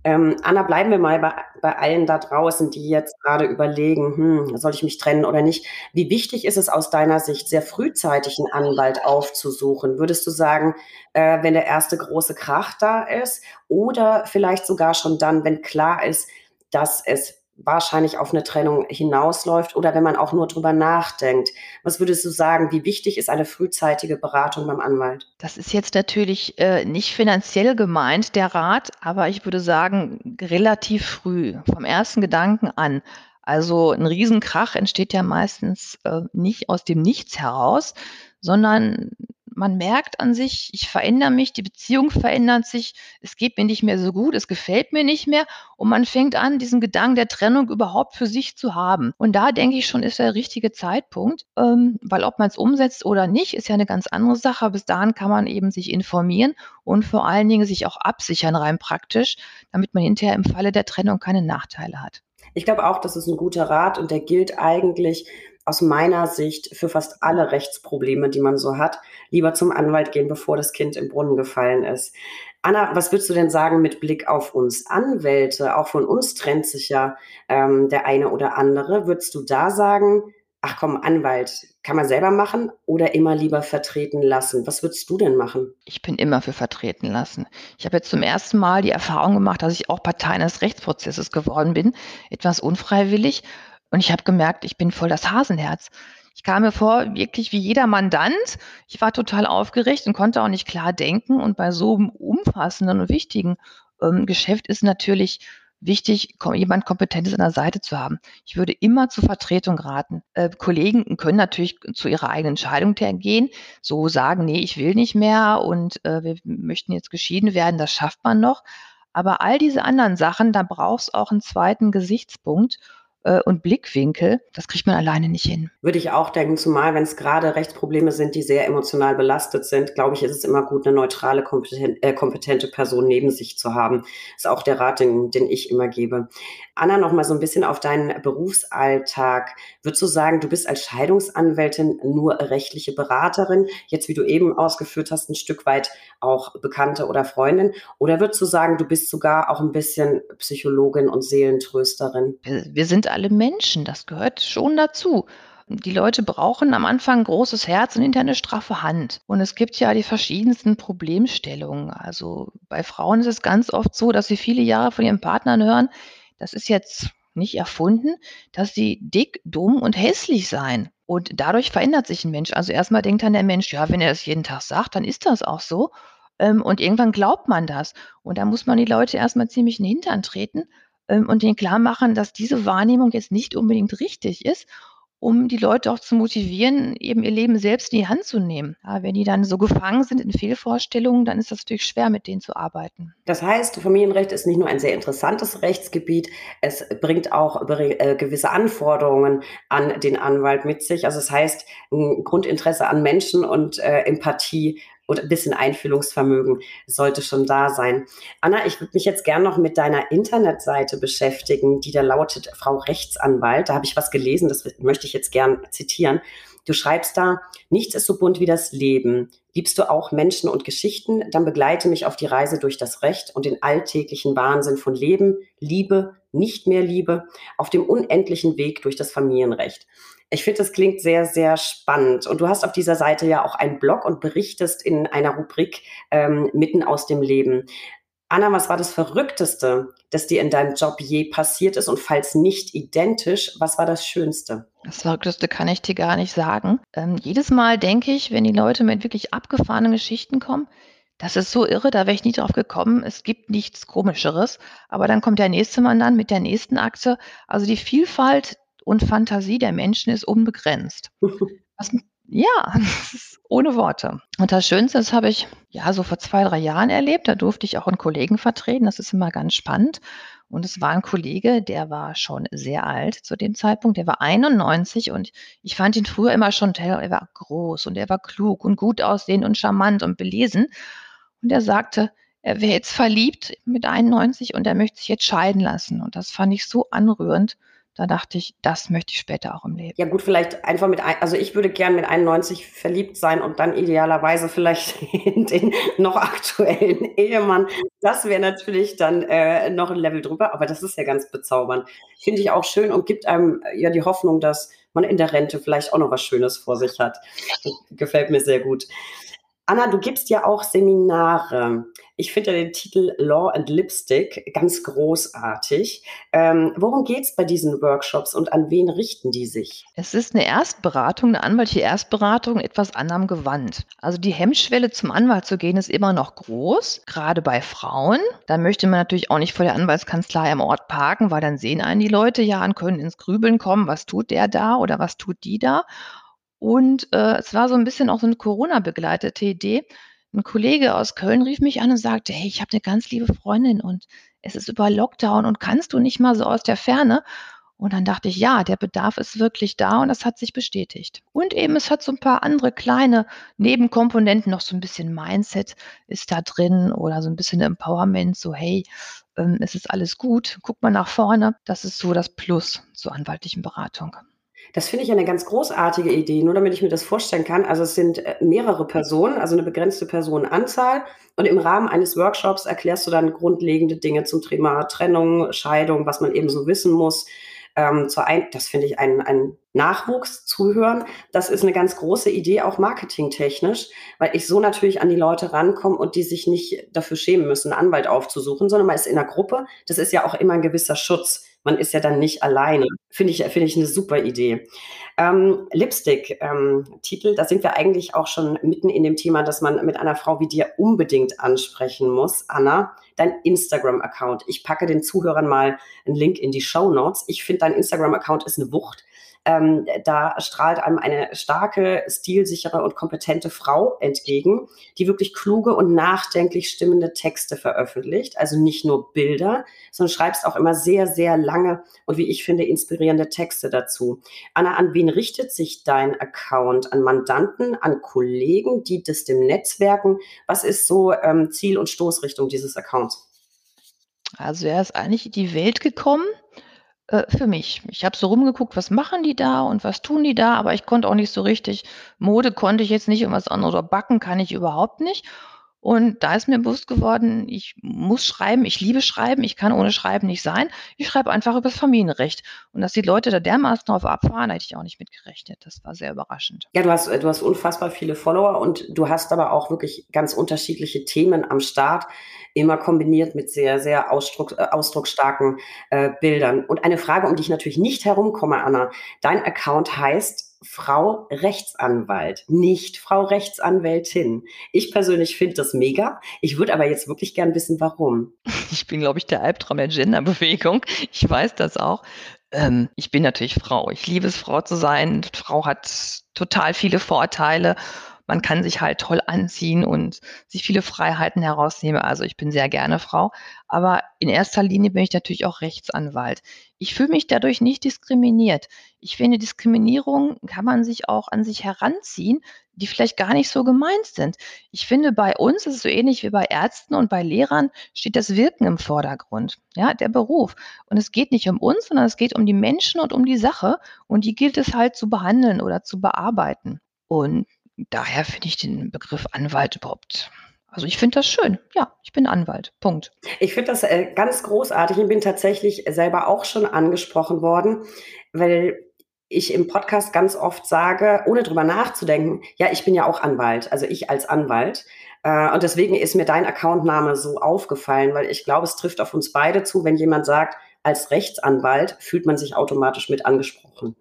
S1: Ähm, Anna, bleiben wir mal bei, bei allen da draußen, die jetzt gerade überlegen, hm, soll ich mich trennen oder nicht? Wie wichtig ist es aus deiner Sicht, sehr frühzeitig einen Anwalt aufzusuchen? Würdest du sagen, äh, wenn der erste große Krach da ist oder vielleicht sogar schon dann, wenn klar ist, dass es wahrscheinlich auf eine Trennung hinausläuft oder wenn man auch nur drüber nachdenkt. Was würdest du sagen, wie wichtig ist eine frühzeitige Beratung beim Anwalt?
S2: Das ist jetzt natürlich äh, nicht finanziell gemeint, der Rat, aber ich würde sagen, relativ früh, vom ersten Gedanken an. Also ein Riesenkrach entsteht ja meistens äh, nicht aus dem Nichts heraus, sondern man merkt an sich, ich verändere mich, die Beziehung verändert sich, es geht mir nicht mehr so gut, es gefällt mir nicht mehr und man fängt an, diesen Gedanken der Trennung überhaupt für sich zu haben. Und da denke ich schon, ist der richtige Zeitpunkt, ähm, weil ob man es umsetzt oder nicht, ist ja eine ganz andere Sache. Bis dahin kann man eben sich informieren und vor allen Dingen sich auch absichern rein praktisch, damit man hinterher im Falle der Trennung keine Nachteile hat.
S1: Ich glaube auch, das ist ein guter Rat und der gilt eigentlich aus meiner Sicht für fast alle Rechtsprobleme, die man so hat, lieber zum Anwalt gehen, bevor das Kind im Brunnen gefallen ist. Anna, was würdest du denn sagen mit Blick auf uns Anwälte? Auch von uns trennt sich ja ähm, der eine oder andere. Würdest du da sagen, ach komm, Anwalt, kann man selber machen oder immer lieber vertreten lassen? Was würdest du denn machen?
S2: Ich bin immer für vertreten lassen. Ich habe jetzt zum ersten Mal die Erfahrung gemacht, dass ich auch Partei eines Rechtsprozesses geworden bin, etwas unfreiwillig. Und ich habe gemerkt, ich bin voll das Hasenherz. Ich kam mir vor, wirklich wie jeder Mandant. Ich war total aufgeregt und konnte auch nicht klar denken. Und bei so einem umfassenden und wichtigen ähm, Geschäft ist natürlich wichtig, jemand Kompetentes an der Seite zu haben. Ich würde immer zur Vertretung raten. Äh, Kollegen können natürlich zu ihrer eigenen Entscheidung gehen, so sagen, nee, ich will nicht mehr und äh, wir möchten jetzt geschieden werden, das schafft man noch. Aber all diese anderen Sachen, da braucht es auch einen zweiten Gesichtspunkt äh, und Blickwinkel, das kriegt man alleine nicht hin.
S1: Würde ich auch denken, zumal wenn es gerade Rechtsprobleme sind, die sehr emotional belastet sind, glaube ich, ist es immer gut, eine neutrale, kompeten äh, kompetente Person neben sich zu haben. Ist auch der Rat, den, den ich immer gebe. Anna, noch mal so ein bisschen auf deinen Berufsalltag. Würdest du sagen, du bist als Scheidungsanwältin nur rechtliche Beraterin? Jetzt, wie du eben ausgeführt hast, ein Stück weit auch Bekannte oder Freundin? Oder würdest du sagen, du bist sogar auch ein bisschen Psychologin und Seelentrösterin?
S2: Wir, wir sind alle Menschen, das gehört schon dazu. Die Leute brauchen am Anfang ein großes Herz und hinterher eine straffe Hand. Und es gibt ja die verschiedensten Problemstellungen. Also bei Frauen ist es ganz oft so, dass sie viele Jahre von ihren Partnern hören, das ist jetzt nicht erfunden, dass sie dick, dumm und hässlich seien. Und dadurch verändert sich ein Mensch. Also erstmal denkt dann der Mensch, ja, wenn er das jeden Tag sagt, dann ist das auch so. Ähm, und irgendwann glaubt man das. Und da muss man die Leute erstmal ziemlich in den Hintern treten und denen klar machen, dass diese Wahrnehmung jetzt nicht unbedingt richtig ist, um die Leute auch zu motivieren, eben ihr Leben selbst in die Hand zu nehmen. Ja, wenn die dann so gefangen sind in Fehlvorstellungen, dann ist das natürlich schwer, mit denen zu arbeiten.
S1: Das heißt, Familienrecht ist nicht nur ein sehr interessantes Rechtsgebiet, es bringt auch äh, gewisse Anforderungen an den Anwalt mit sich. Also es das heißt, ein Grundinteresse an Menschen und äh, Empathie und ein bisschen Einfühlungsvermögen sollte schon da sein. Anna, ich würde mich jetzt gern noch mit deiner Internetseite beschäftigen, die da lautet Frau Rechtsanwalt. Da habe ich was gelesen, das möchte ich jetzt gern zitieren. Du schreibst da, nichts ist so bunt wie das Leben. Liebst du auch Menschen und Geschichten? Dann begleite mich auf die Reise durch das Recht und den alltäglichen Wahnsinn von Leben, Liebe, nicht mehr Liebe, auf dem unendlichen Weg durch das Familienrecht. Ich finde, das klingt sehr, sehr spannend. Und du hast auf dieser Seite ja auch einen Blog und berichtest in einer Rubrik ähm, mitten aus dem Leben. Anna, was war das Verrückteste, das dir in deinem Job je passiert ist? Und falls nicht identisch, was war das Schönste?
S2: Das Verrückteste kann ich dir gar nicht sagen. Ähm, jedes Mal denke ich, wenn die Leute mit wirklich abgefahrenen Geschichten kommen, das ist so irre, da wäre ich nie drauf gekommen. Es gibt nichts Komischeres. Aber dann kommt der nächste Mann dann mit der nächsten Akte. Also die Vielfalt und Fantasie der Menschen ist unbegrenzt. Was, ja, ohne Worte. Und das Schönste, das habe ich ja so vor zwei, drei Jahren erlebt. Da durfte ich auch einen Kollegen vertreten. Das ist immer ganz spannend. Und es war ein Kollege, der war schon sehr alt zu dem Zeitpunkt. Der war 91 und ich fand ihn früher immer schon, er war groß und er war klug und gut aussehend und charmant und belesen. Und er sagte, er wäre jetzt verliebt mit 91 und er möchte sich jetzt scheiden lassen. Und das fand ich so anrührend da dachte ich, das möchte ich später auch im Leben.
S1: Ja gut, vielleicht einfach mit, also ich würde gern mit 91 verliebt sein und dann idealerweise vielleicht in den noch aktuellen Ehemann. Das wäre natürlich dann äh, noch ein Level drüber, aber das ist ja ganz bezaubernd. Finde ich auch schön und gibt einem ja die Hoffnung, dass man in der Rente vielleicht auch noch was Schönes vor sich hat. Gefällt mir sehr gut. Anna, du gibst ja auch Seminare. Ich finde den Titel Law and Lipstick ganz großartig. Ähm, worum geht es bei diesen Workshops und an wen richten die sich?
S2: Es ist eine Erstberatung, eine anwaltliche Erstberatung, etwas anderem gewandt. Also die Hemmschwelle zum Anwalt zu gehen ist immer noch groß, gerade bei Frauen. Da möchte man natürlich auch nicht vor der Anwaltskanzlei am Ort parken, weil dann sehen einen die Leute ja und können ins Grübeln kommen, was tut der da oder was tut die da. Und äh, es war so ein bisschen auch so eine Corona-begleitete Idee. Ein Kollege aus Köln rief mich an und sagte, hey, ich habe eine ganz liebe Freundin und es ist über Lockdown und kannst du nicht mal so aus der Ferne? Und dann dachte ich, ja, der Bedarf ist wirklich da und das hat sich bestätigt. Und eben, es hat so ein paar andere kleine Nebenkomponenten, noch so ein bisschen Mindset ist da drin oder so ein bisschen Empowerment, so hey, ähm, es ist alles gut, guck mal nach vorne. Das ist so das Plus zur anwaltlichen Beratung.
S1: Das finde ich eine ganz großartige Idee, nur damit ich mir das vorstellen kann. Also es sind äh, mehrere Personen, also eine begrenzte Personenanzahl. Und im Rahmen eines Workshops erklärst du dann grundlegende Dinge zum Thema Trennung, Scheidung, was man eben so wissen muss. Ähm, zur ein das finde ich ein, ein Nachwuchs zuhören. Das ist eine ganz große Idee, auch marketingtechnisch, weil ich so natürlich an die Leute rankomme und die sich nicht dafür schämen müssen, einen Anwalt aufzusuchen, sondern man ist in einer Gruppe. Das ist ja auch immer ein gewisser Schutz man ist ja dann nicht alleine. Finde ich, finde ich eine super Idee. Ähm, Lipstick-Titel, ähm, da sind wir eigentlich auch schon mitten in dem Thema, dass man mit einer Frau wie dir unbedingt ansprechen muss. Anna, dein Instagram-Account. Ich packe den Zuhörern mal einen Link in die Show Notes. Ich finde, dein Instagram-Account ist eine Wucht. Ähm, da strahlt einem eine starke, stilsichere und kompetente Frau entgegen, die wirklich kluge und nachdenklich stimmende Texte veröffentlicht. Also nicht nur Bilder, sondern schreibst auch immer sehr, sehr lange und wie ich finde, inspirierende Texte dazu. Anna, an wen richtet sich dein Account? An Mandanten, an Kollegen, die das dem Netzwerken? Was ist so ähm, Ziel und Stoßrichtung dieses Accounts?
S2: Also er ist eigentlich in die Welt gekommen äh, für mich. Ich habe so rumgeguckt, was machen die da und was tun die da, aber ich konnte auch nicht so richtig Mode konnte ich jetzt nicht und was anderes oder backen kann ich überhaupt nicht. Und da ist mir bewusst geworden, ich muss schreiben, ich liebe Schreiben, ich kann ohne Schreiben nicht sein. Ich schreibe einfach über das Familienrecht. Und dass die Leute da dermaßen drauf abfahren, hätte ich auch nicht mitgerechnet. Das war sehr überraschend.
S1: Ja, du hast, du hast unfassbar viele Follower und du hast aber auch wirklich ganz unterschiedliche Themen am Start, immer kombiniert mit sehr, sehr ausdruck, äh, ausdrucksstarken äh, Bildern. Und eine Frage, um die ich natürlich nicht herumkomme, Anna. Dein Account heißt Frau Rechtsanwalt, nicht Frau Rechtsanwältin. Ich persönlich finde das mega. Ich würde aber jetzt wirklich gern wissen, warum.
S2: Ich bin, glaube ich, der Albtraum der Genderbewegung. Ich weiß das auch. Ähm, ich bin natürlich Frau. Ich liebe es, Frau zu sein. Frau hat total viele Vorteile man kann sich halt toll anziehen und sich viele Freiheiten herausnehmen. Also ich bin sehr gerne Frau, aber in erster Linie bin ich natürlich auch Rechtsanwalt. Ich fühle mich dadurch nicht diskriminiert. Ich finde, Diskriminierung kann man sich auch an sich heranziehen, die vielleicht gar nicht so gemeint sind. Ich finde, bei uns ist es so ähnlich wie bei Ärzten und bei Lehrern steht das Wirken im Vordergrund, ja, der Beruf. Und es geht nicht um uns, sondern es geht um die Menschen und um die Sache und die gilt es halt zu behandeln oder zu bearbeiten. Und daher finde ich den Begriff Anwalt überhaupt also ich finde das schön. Ja, ich bin Anwalt. Punkt.
S1: Ich finde das äh, ganz großartig. Ich bin tatsächlich selber auch schon angesprochen worden, weil ich im Podcast ganz oft sage, ohne drüber nachzudenken, ja, ich bin ja auch Anwalt, also ich als Anwalt. Äh, und deswegen ist mir dein Accountname so aufgefallen, weil ich glaube, es trifft auf uns beide zu, wenn jemand sagt, als Rechtsanwalt fühlt man sich automatisch mit angesprochen.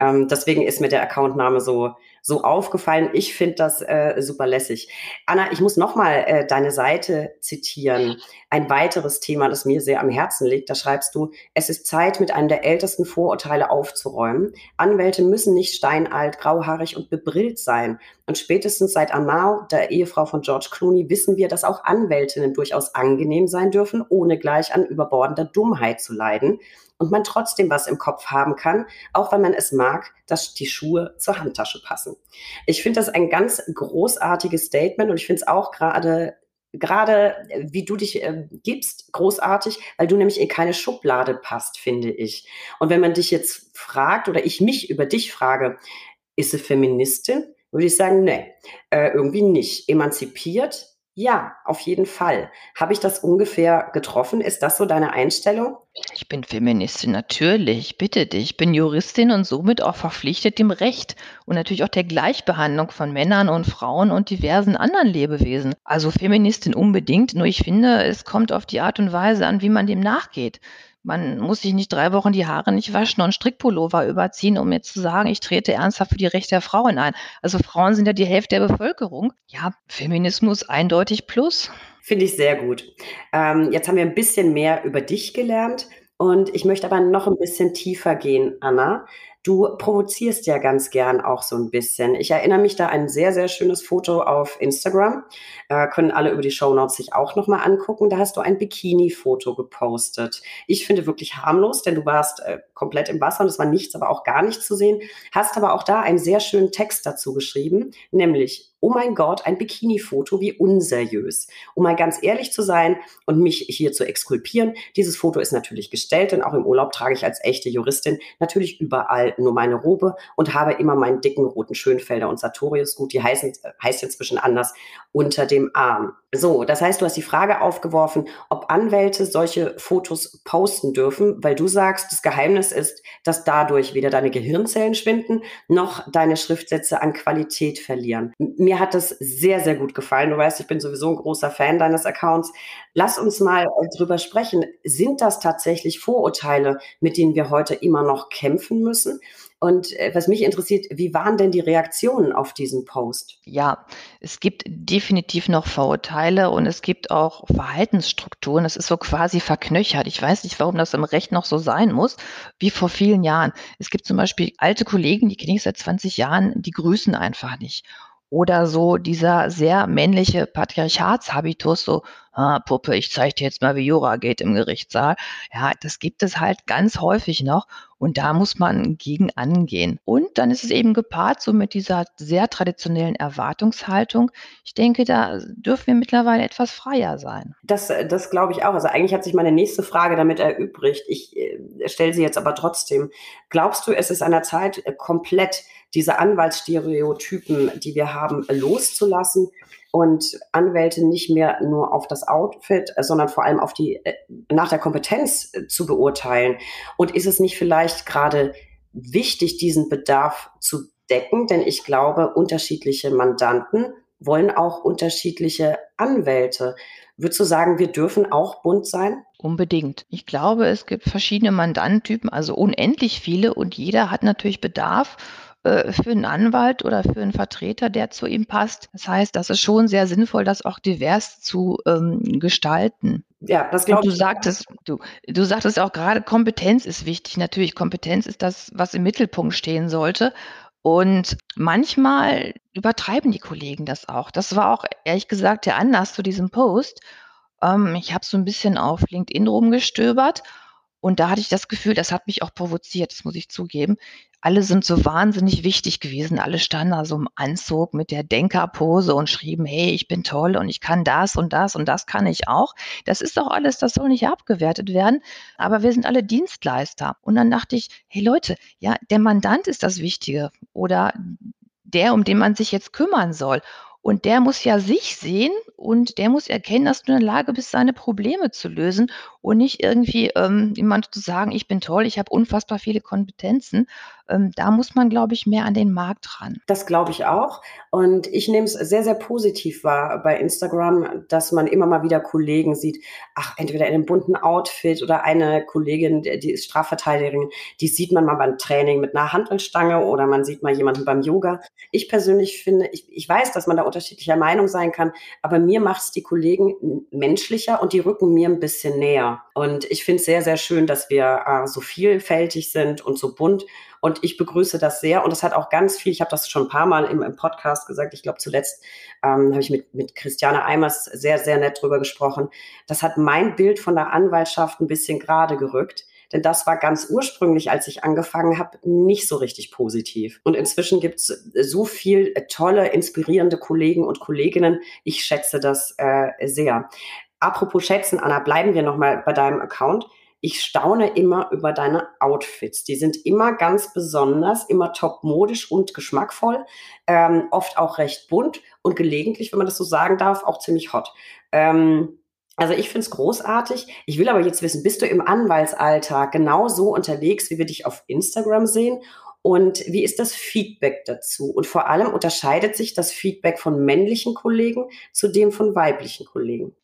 S1: Ähm, deswegen ist mir der Accountname so, so aufgefallen. Ich finde das äh, super lässig. Anna, ich muss nochmal äh, deine Seite zitieren. Ein weiteres Thema, das mir sehr am Herzen liegt. Da schreibst du, es ist Zeit, mit einem der ältesten Vorurteile aufzuräumen. Anwälte müssen nicht steinalt, grauhaarig und bebrillt sein. Und spätestens seit Amal, der Ehefrau von George Clooney, wissen wir, dass auch Anwältinnen durchaus angenehm sein dürfen, ohne gleich an überbordender Dummheit zu leiden und man trotzdem was im Kopf haben kann, auch wenn man es mag, dass die Schuhe zur Handtasche passen. Ich finde das ein ganz großartiges Statement und ich finde es auch gerade gerade wie du dich äh, gibst, großartig, weil du nämlich in keine Schublade passt, finde ich. Und wenn man dich jetzt fragt oder ich mich über dich frage, ist sie Feministin? Würde ich sagen, nee, äh, irgendwie nicht. Emanzipiert, ja, auf jeden Fall. Habe ich das ungefähr getroffen? Ist das so deine Einstellung?
S2: Ich bin Feministin, natürlich, bitte dich. Ich bin Juristin und somit auch verpflichtet dem Recht und natürlich auch der Gleichbehandlung von Männern und Frauen und diversen anderen Lebewesen. Also Feministin unbedingt, nur ich finde, es kommt auf die Art und Weise an, wie man dem nachgeht. Man muss sich nicht drei Wochen die Haare nicht waschen und Strickpullover überziehen, um jetzt zu sagen, ich trete ernsthaft für die Rechte der Frauen ein. Also Frauen sind ja die Hälfte der Bevölkerung. Ja, Feminismus eindeutig plus.
S1: Finde ich sehr gut. Ähm, jetzt haben wir ein bisschen mehr über dich gelernt. Und ich möchte aber noch ein bisschen tiefer gehen, Anna. Du provozierst ja ganz gern auch so ein bisschen. Ich erinnere mich da ein sehr, sehr schönes Foto auf Instagram. Äh, können alle über die Show Notes sich auch nochmal angucken. Da hast du ein Bikini-Foto gepostet. Ich finde wirklich harmlos, denn du warst äh, komplett im Wasser und es war nichts, aber auch gar nichts zu sehen. Hast aber auch da einen sehr schönen Text dazu geschrieben, nämlich oh mein Gott, ein Bikini-Foto, wie unseriös. Um mal ganz ehrlich zu sein und mich hier zu exkulpieren, dieses Foto ist natürlich gestellt, denn auch im Urlaub trage ich als echte Juristin natürlich überall mal nur meine Robe und habe immer meinen dicken roten Schönfelder und Sartorius gut, die heißen, heißt inzwischen anders, unter dem Arm. So, das heißt, du hast die Frage aufgeworfen, ob Anwälte solche Fotos posten dürfen, weil du sagst, das Geheimnis ist, dass dadurch weder deine Gehirnzellen schwinden, noch deine Schriftsätze an Qualität verlieren. Mir hat das sehr, sehr gut gefallen. Du weißt, ich bin sowieso ein großer Fan deines Accounts. Lass uns mal drüber sprechen. Sind das tatsächlich Vorurteile, mit denen wir heute immer noch kämpfen müssen? Und äh, was mich interessiert, wie waren denn die Reaktionen auf diesen Post?
S2: Ja, es gibt definitiv noch Vorurteile und es gibt auch Verhaltensstrukturen. Das ist so quasi verknöchert. Ich weiß nicht, warum das im Recht noch so sein muss, wie vor vielen Jahren. Es gibt zum Beispiel alte Kollegen, die kenne ich seit 20 Jahren, die grüßen einfach nicht. Oder so dieser sehr männliche Patriarchatshabitus, so, ah, Puppe, ich zeige dir jetzt mal, wie Jura geht im Gerichtssaal. Ja, das gibt es halt ganz häufig noch und da muss man gegen angehen. Und dann ist es eben gepaart so mit dieser sehr traditionellen Erwartungshaltung. Ich denke, da dürfen wir mittlerweile etwas freier sein.
S1: Das, das glaube ich auch. Also eigentlich hat sich meine nächste Frage damit erübrigt. Ich äh, stelle sie jetzt aber trotzdem. Glaubst du, es ist an der Zeit, komplett diese Anwaltsstereotypen, die wir haben, loszulassen und Anwälte nicht mehr nur auf das Outfit, sondern vor allem auf die, äh, nach der Kompetenz äh, zu beurteilen. Und ist es nicht vielleicht gerade wichtig, diesen Bedarf zu decken? Denn ich glaube, unterschiedliche Mandanten wollen auch unterschiedliche Anwälte. Würdest du sagen, wir dürfen auch bunt sein?
S2: Unbedingt. Ich glaube, es gibt verschiedene Mandantentypen, also unendlich viele und jeder hat natürlich Bedarf äh, für einen Anwalt oder für einen Vertreter, der zu ihm passt. Das heißt, das ist schon sehr sinnvoll, das auch divers zu ähm, gestalten. Ja, das glaube ich. Du sagtest, du, du sagtest auch gerade, Kompetenz ist wichtig. Natürlich, Kompetenz ist das, was im Mittelpunkt stehen sollte. Und manchmal übertreiben die Kollegen das auch. Das war auch ehrlich gesagt der Anlass zu diesem Post. Ähm, ich habe so ein bisschen auf LinkedIn rumgestöbert und da hatte ich das Gefühl, das hat mich auch provoziert, das muss ich zugeben. Alle sind so wahnsinnig wichtig gewesen. Alle standen da so im Anzug mit der Denkerpose und schrieben, hey, ich bin toll und ich kann das und das und das kann ich auch. Das ist doch alles, das soll nicht abgewertet werden. Aber wir sind alle Dienstleister. Und dann dachte ich, hey Leute, ja, der Mandant ist das Wichtige oder der, um den man sich jetzt kümmern soll. Und der muss ja sich sehen und der muss erkennen, dass du in der Lage bist, seine Probleme zu lösen und nicht irgendwie ähm, jemand zu sagen, ich bin toll, ich habe unfassbar viele Kompetenzen. Ähm, da muss man, glaube ich, mehr an den Markt ran.
S1: Das glaube ich auch. Und ich nehme es sehr, sehr positiv wahr bei Instagram, dass man immer mal wieder Kollegen sieht, ach, entweder in einem bunten Outfit oder eine Kollegin, die ist Strafverteidigerin, die sieht man mal beim Training mit einer Handelstange oder man sieht mal jemanden beim Yoga. Ich persönlich finde, ich, ich weiß, dass man da unterschiedlicher Meinung sein kann, aber mir macht es die Kollegen menschlicher und die rücken mir ein bisschen näher. Und ich finde es sehr, sehr schön, dass wir äh, so vielfältig sind und so bunt. Und ich begrüße das sehr. Und es hat auch ganz viel, ich habe das schon ein paar Mal im, im Podcast gesagt, ich glaube zuletzt ähm, habe ich mit, mit Christiane Eimers sehr, sehr nett drüber gesprochen. Das hat mein Bild von der Anwaltschaft ein bisschen gerade gerückt. Denn das war ganz ursprünglich, als ich angefangen habe, nicht so richtig positiv. Und inzwischen gibt es so viel tolle, inspirierende Kollegen und Kolleginnen. Ich schätze das äh, sehr. Apropos schätzen, Anna, bleiben wir nochmal bei deinem Account. Ich staune immer über deine Outfits. Die sind immer ganz besonders, immer topmodisch und geschmackvoll, ähm, oft auch recht bunt und gelegentlich, wenn man das so sagen darf, auch ziemlich hot. Ähm, also ich finde es großartig. Ich will aber jetzt wissen, bist du im Anwaltsalltag genauso unterwegs, wie wir dich auf Instagram sehen? Und wie ist das Feedback dazu? Und vor allem unterscheidet sich das Feedback von männlichen Kollegen zu dem von weiblichen Kollegen?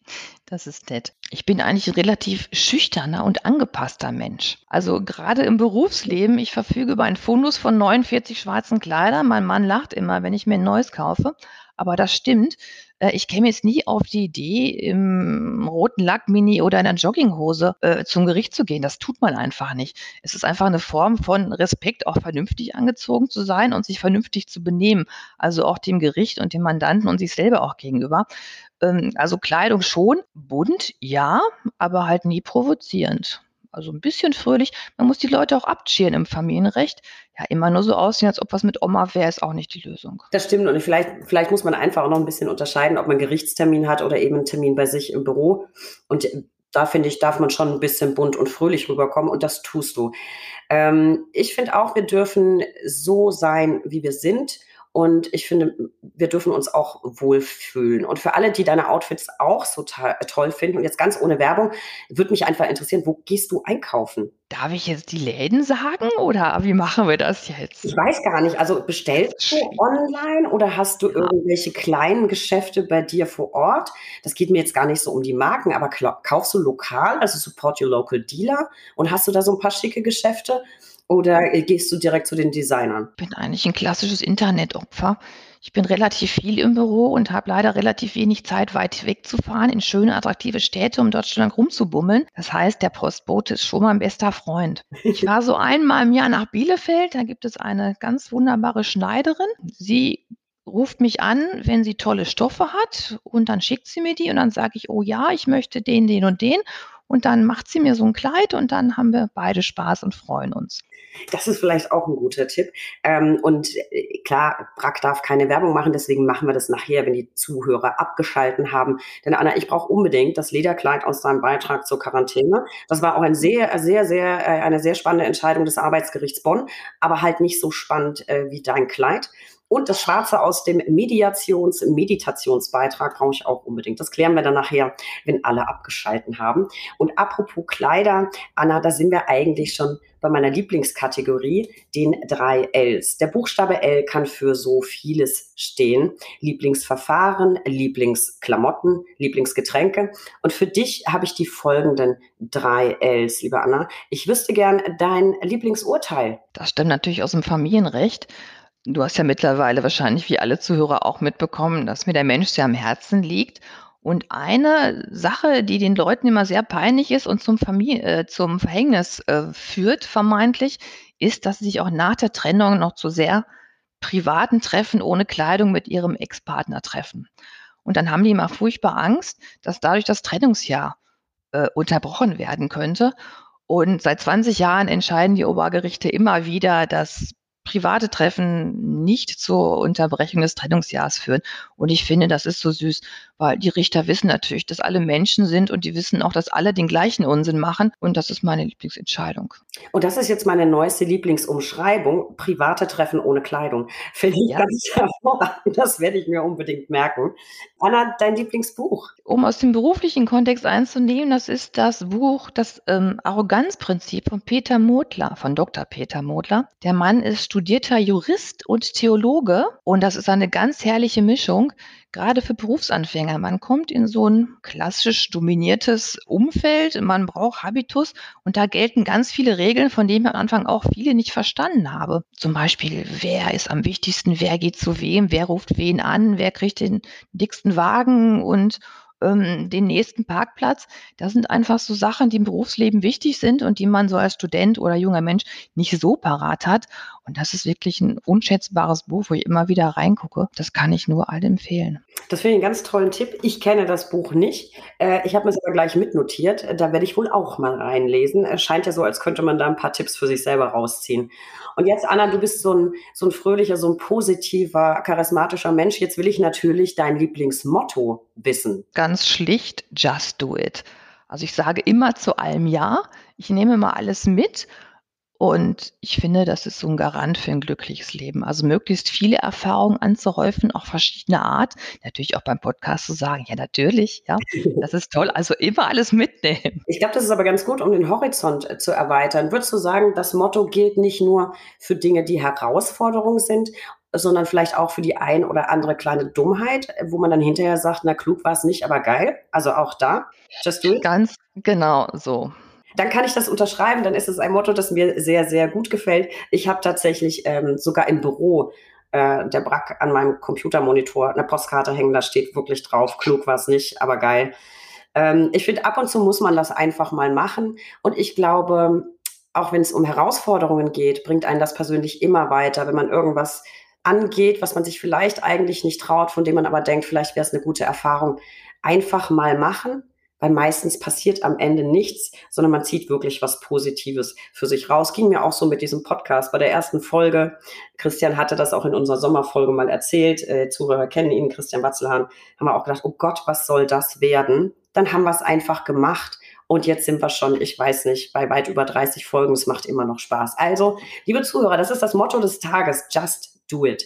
S2: Das ist nett. Ich bin eigentlich ein relativ schüchterner und angepasster Mensch. Also gerade im Berufsleben, ich verfüge über einen Fundus von 49 schwarzen Kleidern. Mein Mann lacht immer, wenn ich mir ein neues kaufe. Aber das stimmt. Äh, ich käme jetzt nie auf die Idee, im roten Lack-Mini oder in einer Jogginghose äh, zum Gericht zu gehen. Das tut man einfach nicht. Es ist einfach eine Form von Respekt, auch vernünftig angezogen zu sein und sich vernünftig zu benehmen. Also auch dem Gericht und dem Mandanten und sich selber auch gegenüber. Ähm, also Kleidung schon, bunt, ja, aber halt nie provozierend. Also ein bisschen fröhlich. Man muss die Leute auch abscheren im Familienrecht. Ja, immer nur so aussehen, als ob was mit Oma wäre, ist auch nicht die Lösung.
S1: Das stimmt. Und vielleicht, vielleicht muss man einfach auch noch ein bisschen unterscheiden, ob man Gerichtstermin hat oder eben einen Termin bei sich im Büro. Und da finde ich, darf man schon ein bisschen bunt und fröhlich rüberkommen und das tust du. Ähm, ich finde auch, wir dürfen so sein, wie wir sind und ich finde, wir dürfen uns auch wohlfühlen. Und für alle, die deine Outfits auch so toll finden, und jetzt ganz ohne Werbung, würde mich einfach interessieren, wo gehst du einkaufen?
S2: Darf ich jetzt die Läden sagen oder wie machen wir das jetzt?
S1: Ich weiß gar nicht. Also bestellst du online oder hast du ja. irgendwelche kleinen Geschäfte bei dir vor Ort? Das geht mir jetzt gar nicht so um die Marken, aber kaufst du lokal, also support your local dealer und hast du da so ein paar schicke Geschäfte? Oder gehst du direkt zu den Designern?
S2: Ich bin eigentlich ein klassisches Internetopfer. Ich bin relativ viel im Büro und habe leider relativ wenig Zeit, weit wegzufahren in schöne, attraktive Städte, um dort lang rumzubummeln. Das heißt, der Postbote ist schon mein bester Freund. Ich war so einmal im Jahr nach Bielefeld. Da gibt es eine ganz wunderbare Schneiderin. Sie ruft mich an, wenn sie tolle Stoffe hat und dann schickt sie mir die und dann sage ich, oh ja, ich möchte den, den und den und dann macht sie mir so ein Kleid und dann haben wir beide Spaß und freuen uns.
S1: Das ist vielleicht auch ein guter Tipp. Ähm, und äh, klar, Brack darf keine Werbung machen, deswegen machen wir das nachher, wenn die Zuhörer abgeschalten haben. Denn Anna, ich brauche unbedingt das Lederkleid aus deinem Beitrag zur Quarantäne. Das war auch ein sehr, sehr, sehr, äh, eine sehr spannende Entscheidung des Arbeitsgerichts Bonn, aber halt nicht so spannend äh, wie dein Kleid. Und das Schwarze aus dem Mediations-, Meditationsbeitrag brauche ich auch unbedingt. Das klären wir dann nachher, wenn alle abgeschalten haben. Und apropos Kleider, Anna, da sind wir eigentlich schon bei meiner Lieblingskategorie, den drei Ls. Der Buchstabe L kann für so vieles stehen. Lieblingsverfahren, Lieblingsklamotten, Lieblingsgetränke. Und für dich habe ich die folgenden drei Ls, liebe Anna. Ich wüsste gern dein Lieblingsurteil.
S2: Das stimmt natürlich aus dem Familienrecht. Du hast ja mittlerweile wahrscheinlich wie alle Zuhörer auch mitbekommen, dass mir der Mensch sehr am Herzen liegt. Und eine Sache, die den Leuten immer sehr peinlich ist und zum, Familie, äh, zum Verhängnis äh, führt, vermeintlich, ist, dass sie sich auch nach der Trennung noch zu sehr privaten Treffen ohne Kleidung mit ihrem Ex-Partner treffen. Und dann haben die immer furchtbar Angst, dass dadurch das Trennungsjahr äh, unterbrochen werden könnte. Und seit 20 Jahren entscheiden die Obergerichte immer wieder, dass private Treffen nicht zur Unterbrechung des Trennungsjahrs führen. Und ich finde, das ist so süß, weil die Richter wissen natürlich, dass alle Menschen sind und die wissen auch, dass alle den gleichen Unsinn machen. Und das ist meine Lieblingsentscheidung.
S1: Und das ist jetzt meine neueste Lieblingsumschreibung. Private Treffen ohne Kleidung. Finde ich ja. ganz hervorragend. Das werde ich mir unbedingt merken. Anna, dein Lieblingsbuch?
S2: Um aus dem beruflichen Kontext einzunehmen, das ist das Buch Das ähm, Arroganzprinzip von Peter Modler, von Dr. Peter Modler. Der Mann ist studierter Jurist und Theologe und das ist eine ganz herrliche Mischung, gerade für Berufsanfänger. Man kommt in so ein klassisch dominiertes Umfeld, man braucht Habitus und da gelten ganz viele Regeln, von denen ich am Anfang auch viele nicht verstanden habe. Zum Beispiel, wer ist am wichtigsten, wer geht zu wem, wer ruft wen an, wer kriegt den dicksten Wagen und ähm, den nächsten Parkplatz. Das sind einfach so Sachen, die im Berufsleben wichtig sind und die man so als Student oder junger Mensch nicht so parat hat. Und das ist wirklich ein unschätzbares Buch, wo ich immer wieder reingucke. Das kann ich nur allen empfehlen.
S1: Das finde ich einen ganz tollen Tipp. Ich kenne das Buch nicht. Äh, ich habe mir es aber gleich mitnotiert. Da werde ich wohl auch mal reinlesen. Es scheint ja so, als könnte man da ein paar Tipps für sich selber rausziehen. Und jetzt, Anna, du bist so ein, so ein fröhlicher, so ein positiver, charismatischer Mensch. Jetzt will ich natürlich dein Lieblingsmotto wissen.
S2: Ganz schlicht, just do it. Also ich sage immer zu allem Ja. Ich nehme mal alles mit und ich finde, das ist so ein Garant für ein glückliches Leben. Also möglichst viele Erfahrungen anzuhäufen, auch verschiedener Art. Natürlich auch beim Podcast zu sagen, ja, natürlich, ja, das ist toll. Also immer alles mitnehmen.
S1: Ich glaube, das ist aber ganz gut, um den Horizont äh, zu erweitern. Würdest du sagen, das Motto gilt nicht nur für Dinge, die Herausforderungen sind, sondern vielleicht auch für die ein oder andere kleine Dummheit, wo man dann hinterher sagt, na klug war es nicht, aber geil. Also auch da.
S2: Just do it. Ganz genau so
S1: dann kann ich das unterschreiben. Dann ist es ein Motto, das mir sehr, sehr gut gefällt. Ich habe tatsächlich ähm, sogar im Büro äh, der Brack an meinem Computermonitor eine Postkarte hängen. Da steht wirklich drauf. Klug war es nicht, aber geil. Ähm, ich finde, ab und zu muss man das einfach mal machen. Und ich glaube, auch wenn es um Herausforderungen geht, bringt einen das persönlich immer weiter, wenn man irgendwas angeht, was man sich vielleicht eigentlich nicht traut, von dem man aber denkt, vielleicht wäre es eine gute Erfahrung. Einfach mal machen weil meistens passiert am Ende nichts, sondern man zieht wirklich was Positives für sich raus. Ging mir auch so mit diesem Podcast bei der ersten Folge. Christian hatte das auch in unserer Sommerfolge mal erzählt. Äh, Zuhörer kennen ihn, Christian Watzelhahn. Haben wir auch gedacht, oh Gott, was soll das werden? Dann haben wir es einfach gemacht Und jetzt sind wir schon, ich weiß nicht, bei weit über 30 Folgen. Es macht immer noch Spaß. Also, liebe Zuhörer, das ist das Motto des Tages. Just do it.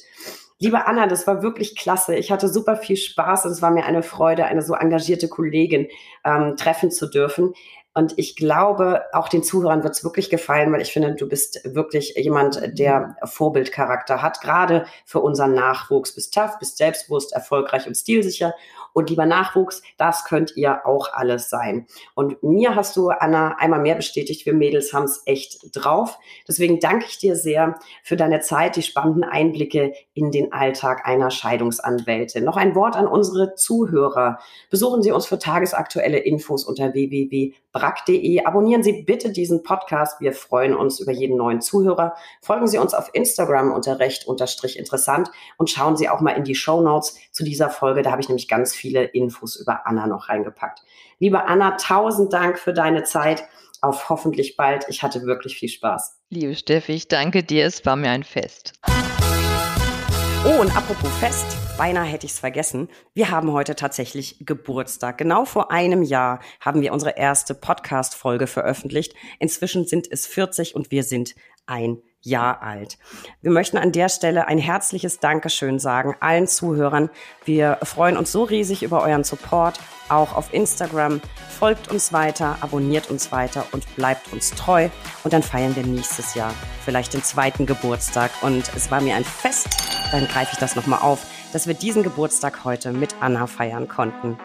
S1: Liebe Anna, das war wirklich klasse. Ich hatte super viel Spaß und es war mir eine Freude, eine so engagierte Kollegin ähm, treffen zu dürfen. Und ich glaube, auch den Zuhörern wird es wirklich gefallen, weil ich finde, du bist wirklich jemand, der Vorbildcharakter hat, gerade für unseren Nachwuchs. Bist tough, bist selbstbewusst, erfolgreich und stilsicher. Und lieber Nachwuchs, das könnt ihr auch alles sein. Und mir hast du, Anna, einmal mehr bestätigt, wir Mädels haben es echt drauf. Deswegen danke ich dir sehr für deine Zeit, die spannenden Einblicke in den Alltag einer Scheidungsanwältin. Noch ein Wort an unsere Zuhörer. Besuchen Sie uns für tagesaktuelle Infos unter www brack.de. Abonnieren Sie bitte diesen Podcast. Wir freuen uns über jeden neuen Zuhörer. Folgen Sie uns auf Instagram unter recht unterstrich interessant und schauen Sie auch mal in die Show Notes zu dieser Folge. Da habe ich nämlich ganz viele Infos über Anna noch reingepackt. Liebe Anna, tausend Dank für deine Zeit. Auf hoffentlich bald. Ich hatte wirklich viel Spaß.
S2: Liebe Steffi, ich danke dir. Es war mir ein Fest.
S1: Oh, und apropos Fest, beinahe hätte ich es vergessen. Wir haben heute tatsächlich Geburtstag. Genau vor einem Jahr haben wir unsere erste Podcast-Folge veröffentlicht. Inzwischen sind es 40 und wir sind ein Jahr alt. Wir möchten an der Stelle ein herzliches Dankeschön sagen allen Zuhörern. Wir freuen uns so riesig über euren Support, auch auf Instagram. Folgt uns weiter, abonniert uns weiter und bleibt uns treu. Und dann feiern wir nächstes Jahr vielleicht den zweiten Geburtstag. Und es war mir ein Fest, dann greife ich das nochmal auf, dass wir diesen Geburtstag heute mit Anna feiern konnten.